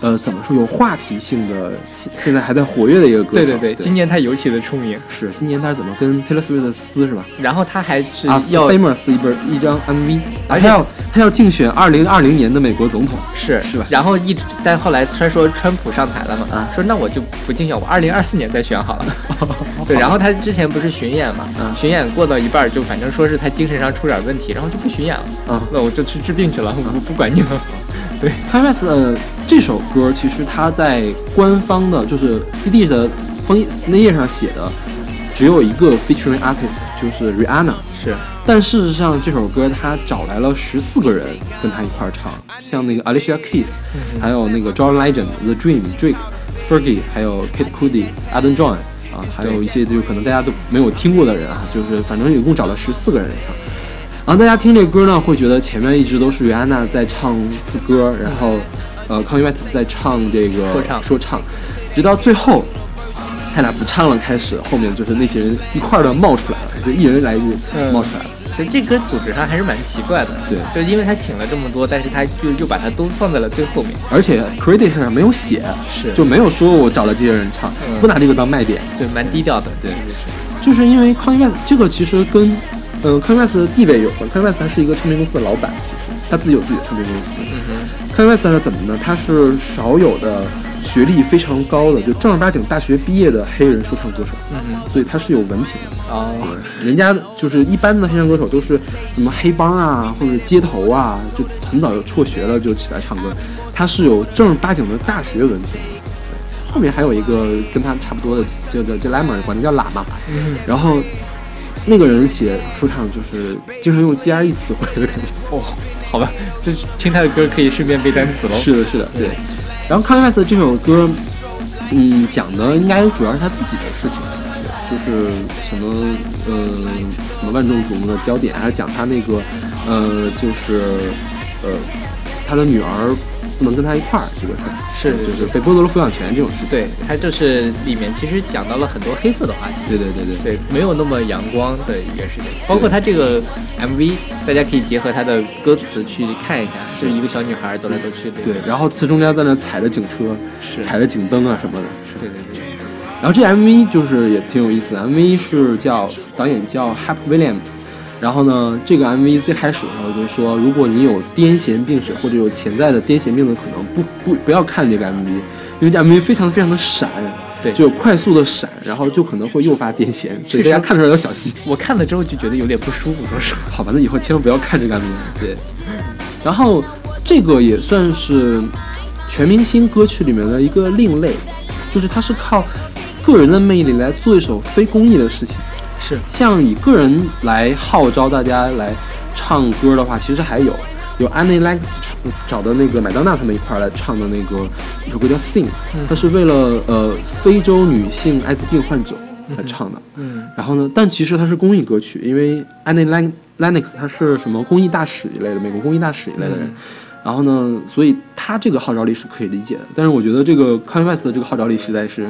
呃，怎么说有话题性的，现现在还在活跃的一个歌手。对对对，今年他尤其的出名。是今年他是怎么跟 Taylor Swift 撕是吧？然后他还是啊要，Famous 一本一张 MV，而且他要他要竞选二零二零年的美国总统，是是吧？然后一直，但后来他说川普上台了嘛，啊，说那我就不竞选，我二零二四年再选好了。对，然后他之前不是巡演嘛，嗯巡演过到一半儿就反正说是他精神上出点问题，然后就不巡演了。啊，那我就去治病去了，我不管你了。对 West 的这首歌，其实它在官方的，就是 CD 的封内页上写的，只有一个 featuring artist，就是 Rihanna。是，但事实上这首歌他找来了十四个人跟他一块儿唱，像那个 Alicia Keys，、还有那个 John Legend、The Dream、Drake、Fergie，还有 Kid Cudi、Adam John 啊，还有一些就可能大家都没有听过的人啊，就是反正一共找了十四个人唱。然后大家听这歌呢，会觉得前面一直都是 Rihanna 在唱副歌，然后呃 Kanye West 在唱这个说唱说唱，直到最后他俩不唱了，开始后面就是那些人一块儿的冒出来了，就一人来一句嗯冒出来了。其实这歌组织上还是蛮奇怪的，对就是因为他请了这么多，但是他就又把它都放在了最后面。而且 credit 上没有写，是就没有说我找了这些人唱，嗯不拿这个当卖点。对，蛮低调的，对。就是因为 Kanye 这个其实跟嗯、呃、Kanye West 的地位有关。Kanye West 他是一个唱片公司的老板，其实他自己有自己的唱片公司。Kanye West 是怎么呢？他是少有的学历非常高的，就正儿八经大学毕业的黑人说唱歌手。嗯所以他是有文凭的。哦，人家就是一般的黑人歌手都是什么黑帮啊，或者街头啊，就很早就辍学了就起来唱歌。他是有正儿八经的大学文凭。对后面还有一个跟他差不多的，叫叫叫 Lemmer，管他叫喇嘛。嗯然后那个人写说唱就是经常用 GRE 词汇的感觉。哦，好吧，就听他的歌可以顺便背单词喽。是的，是的，对。然后 Kanye West 这首歌，嗯，讲的应该主要是他自己的事情，就是什么，呃，什么万众瞩目的焦点，还是讲他那个，呃，就是，呃，他的女儿不能跟他一块儿这个是就是被剥夺了抚养权这种事情。对，他就是里面其实讲到了很多黑色的话题。对对对对对，没有那么阳光的一个事情。包括他这个 MV，大家可以结合他的歌词去看一下，是一个小女孩走来走去的。对，然后他中间在那踩着警车，是踩着警灯啊什么的。是对对对。然后这 MV 就是也挺有意思的，MV 是叫导演叫 Hap Williams，然后呢，这个 MV 最开始的时候就是说，如果你有癫痫病史或者有潜在的癫痫病的可能，不不不要看这个 MV，因为这 MV 非常非常的闪，对，就快速的闪，然后就可能会诱发癫痫，所以大家看的时候要小心。我看了之后就觉得有点不舒服，说实话。好吧，那以后千万不要看这个 MV。对，然后这个也算是全明星歌曲里面的一个另类，就是它是靠个人的魅力来做一首非公益的事情。是，像以个人来号召大家来唱歌的话，其实还有有 Annie Lennox 找的那个麦当娜他们一块儿来唱的那个一首歌叫《Sing》，嗯它是为了呃非洲女性艾滋病患者来唱的。嗯然后呢，但其实它是公益歌曲，因为 Annie Len- Lennox 她是什么公益大使一类的，美国公益大使一类的人。嗯然后呢，所以他这个号召力是可以理解的。但是我觉得这个 Kanye West 的这个号召力实在是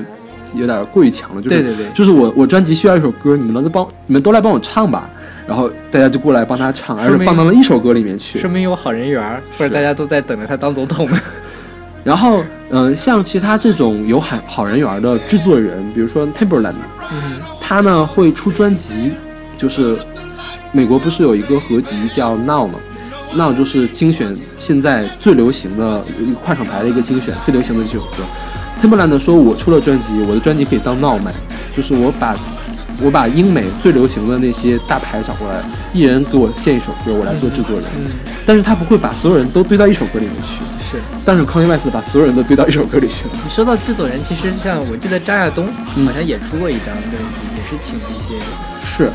有点过于强了。就是、对对对就是我我专辑需要一首歌，你们能帮你们都来帮我唱吧。然后大家就过来帮他唱，而是放到了一首歌里面去。说明有好人缘儿，或者大家都在等着他当总统呢。然后，嗯、像其他这种有好好人缘的制作人，比如说 Timberland，嗯他呢会出专辑，就是美国不是有一个合集叫 Now 吗？Now 就是精选现在最流行的一个快手牌的一个精选，最流行的几首歌。Timberland 说，我出了专辑，我的专辑可以当 Now 卖，就是我把我把英美最流行的那些大牌找过来，一人给我献一首歌，我来做制作人。嗯但是他不会把所有人都堆到一首歌里面去，是。但是 Kanye West 把所有人都堆到一首歌里去了。你说到制作人，其实像我记得张亚东嗯好像也出过一张专辑，也是请了一些。是，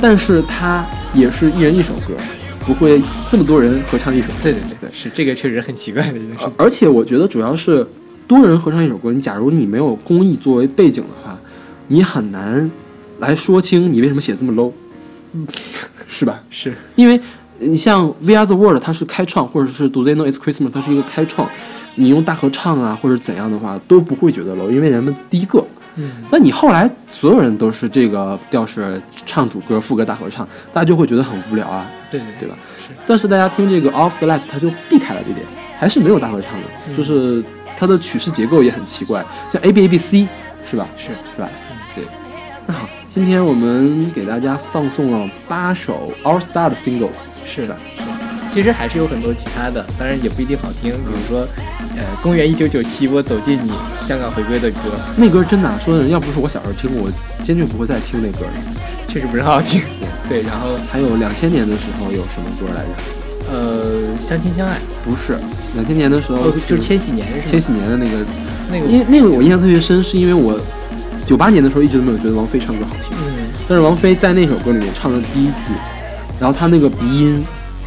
但是他也是一人一首歌，不会这么多人合唱一首对。对对对，是这个确实很奇怪的一件事情。而且我觉得主要是多人合唱一首歌，你假如你没有公益作为背景的话，你很难来说清你为什么写这么 low，嗯 是吧？是因为你像《We Are the World》，它是开创，或者是《Do They Know It's Christmas》，它是一个开创，你用大合唱啊或者怎样的话都不会觉得 low，因为人们第一个。嗯，但你后来所有人都是这个调式唱主歌、副歌大合唱，大家就会觉得很无聊啊。对对对吧？但是大家听这个 Off the Lights，它就避开了这点，还是没有大合唱的，嗯就是它的曲式结构也很奇怪，像 A B A B C 是吧？是是吧？对。那好，今天我们给大家放送了八首 All Star 的 singles，是的，是的。其实还是有很多其他的，当然也不一定好听。比如说，呃，公元一九九七，我走进你，香港回归的歌，那歌真的、啊、说要不是我小时候听过，我坚决不会再听那歌了。确实不是很好听。对，然后还有两千年的时候有什么歌来着？呃，相亲相爱。不是，两千年的时候、哦就是千禧年是吗？千禧年的那个那个因为那个我印象特别深，是因为我九八年的时候一直都没有觉得王菲唱歌好听，嗯，但是王菲在那首歌里面唱的第一句，然后她那个鼻音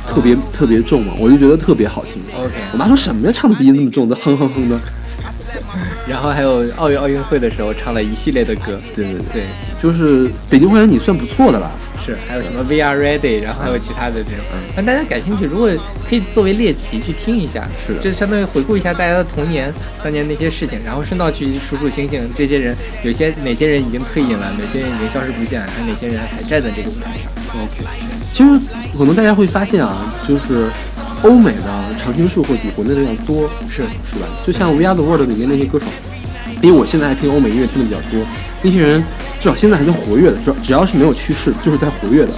特别、特别重嘛，我就觉得特别好听。OK 我妈说什么呀，唱的鼻音那么重，都哼哼哼的。然后还有奥运奥运会的时候唱了一系列的歌，对对对，就是北京欢迎你算不错的了。是，还有什么 We Are Ready，然后还有其他的这种，让大家感兴趣，如果可以作为猎奇去听一下，是的。就相当于回顾一下大家的童年当年那些事情，然后顺道去数数星星，这些人有些哪些人已经退隐了，哪些人已经消失不见了，还有哪些人还站在这个舞台上。OK，其实可能大家会发现啊，就是欧美的常青树会比国内的要多，是。是吧？就像《We Are the World》里面那些歌手，因为我现在还听欧美音乐听的比较多，那些人至少现在还在活跃的，只要只要是没有去世，就是在活跃的。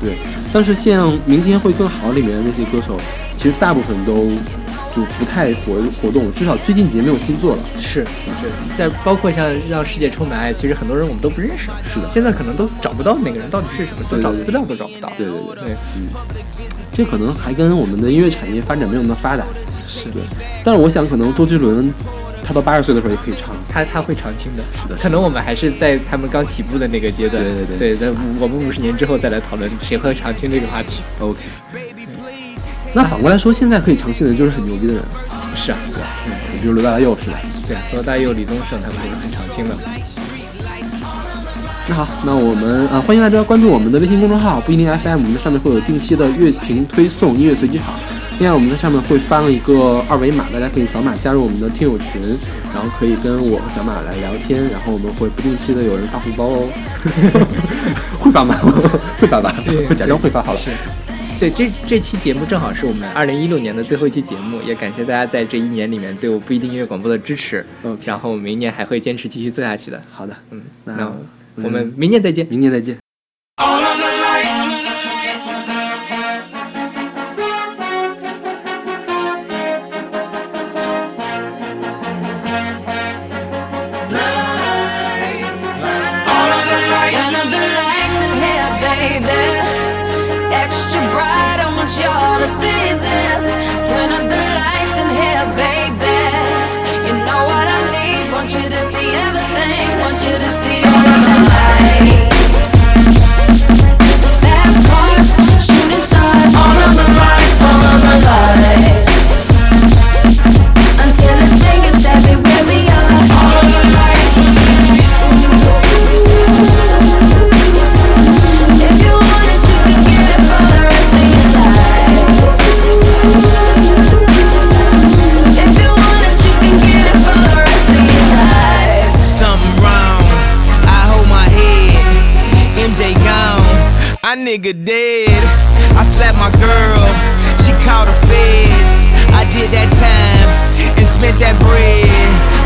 对对，但是像《明天会更好》里面的那些歌手，其实大部分都就不太活活动，至少最近几年没有新作了。是是，但包括像《让世界充满爱》，其实很多人我们都不认识。是的，现在可能都找不到那个人到底是什么，都找资料都找不到。对对对对，嗯，这可能还跟我们的音乐产业发展没有那么发达。是对，但是我想可能周杰伦他到八十岁的时候也可以唱。他他会常青的，是的可能我们还是在他们刚起步的那个阶段，对对对对，在我们五十年之后再来讨论谁会常青这个话题。OK，那反过来说，现在可以长青的就是很牛逼的人，是啊，对吧？嗯，比如罗大佑是吧？对啊，罗大佑、李宗盛他们都是很常青的。那好，那我们呃欢迎大家关注我们的微信公众号不一定 FM，我们上面会有定期的乐评推送、音乐随机场。另外，我们在上面会发了一个二维码，大家可以扫码加入我们的听友群，然后可以跟我和小马来聊天，然后我们会不定期的有人发红包哦。会发吗？会发吧？会假装会发好了。对，这这期节目正好是我们二零一六年的最后一期节目，也感谢大家在这一年里面对我不一定音乐广播的支持。嗯，然后明年还会坚持继续做下去的。好的，嗯，那那我们明年再见。明年再见。Nigga dead. I slapped my girl. She called the feds. I did that time and spent that bread.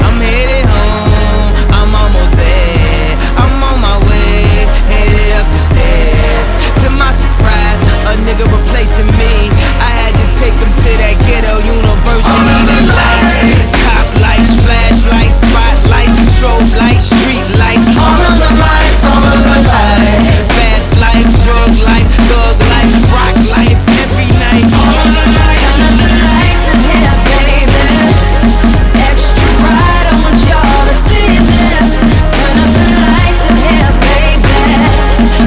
I'm headed home. I'm almost there. I'm on my way. Headed up the stairs. To my surprise, a nigga replacing me. I had to take him to that ghetto university. The lights, top lights, flashlights, spotlights, strobe lights, street lights. All drug life, thug life, rock life, every night. All. Turn up the lights in here, baby. Extra bright, I want y'all to see this. Turn up the lights in here, baby.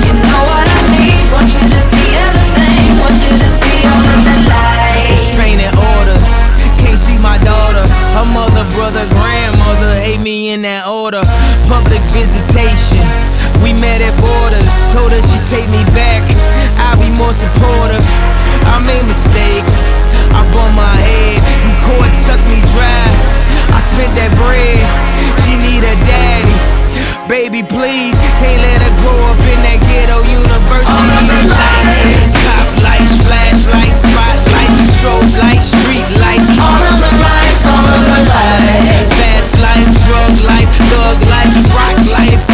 You know what I need. Want you to see everything. Want you to see all of the order. Can't see my daughter. Her mother, brother, grandmother hate me in that order. Public visitation. We met at borders. Told her she take me back. I'll be more supportive. I made mistakes. I bumped my head. And court sucked me dry. I spent that bread. She need a daddy. Baby, please, can't let her grow up in that ghetto university. The lights, top lights, flashlights, spotlights, strobe lights, street lights. All of the lights, all of the lights. Fast life, drug life, thug life, rock life,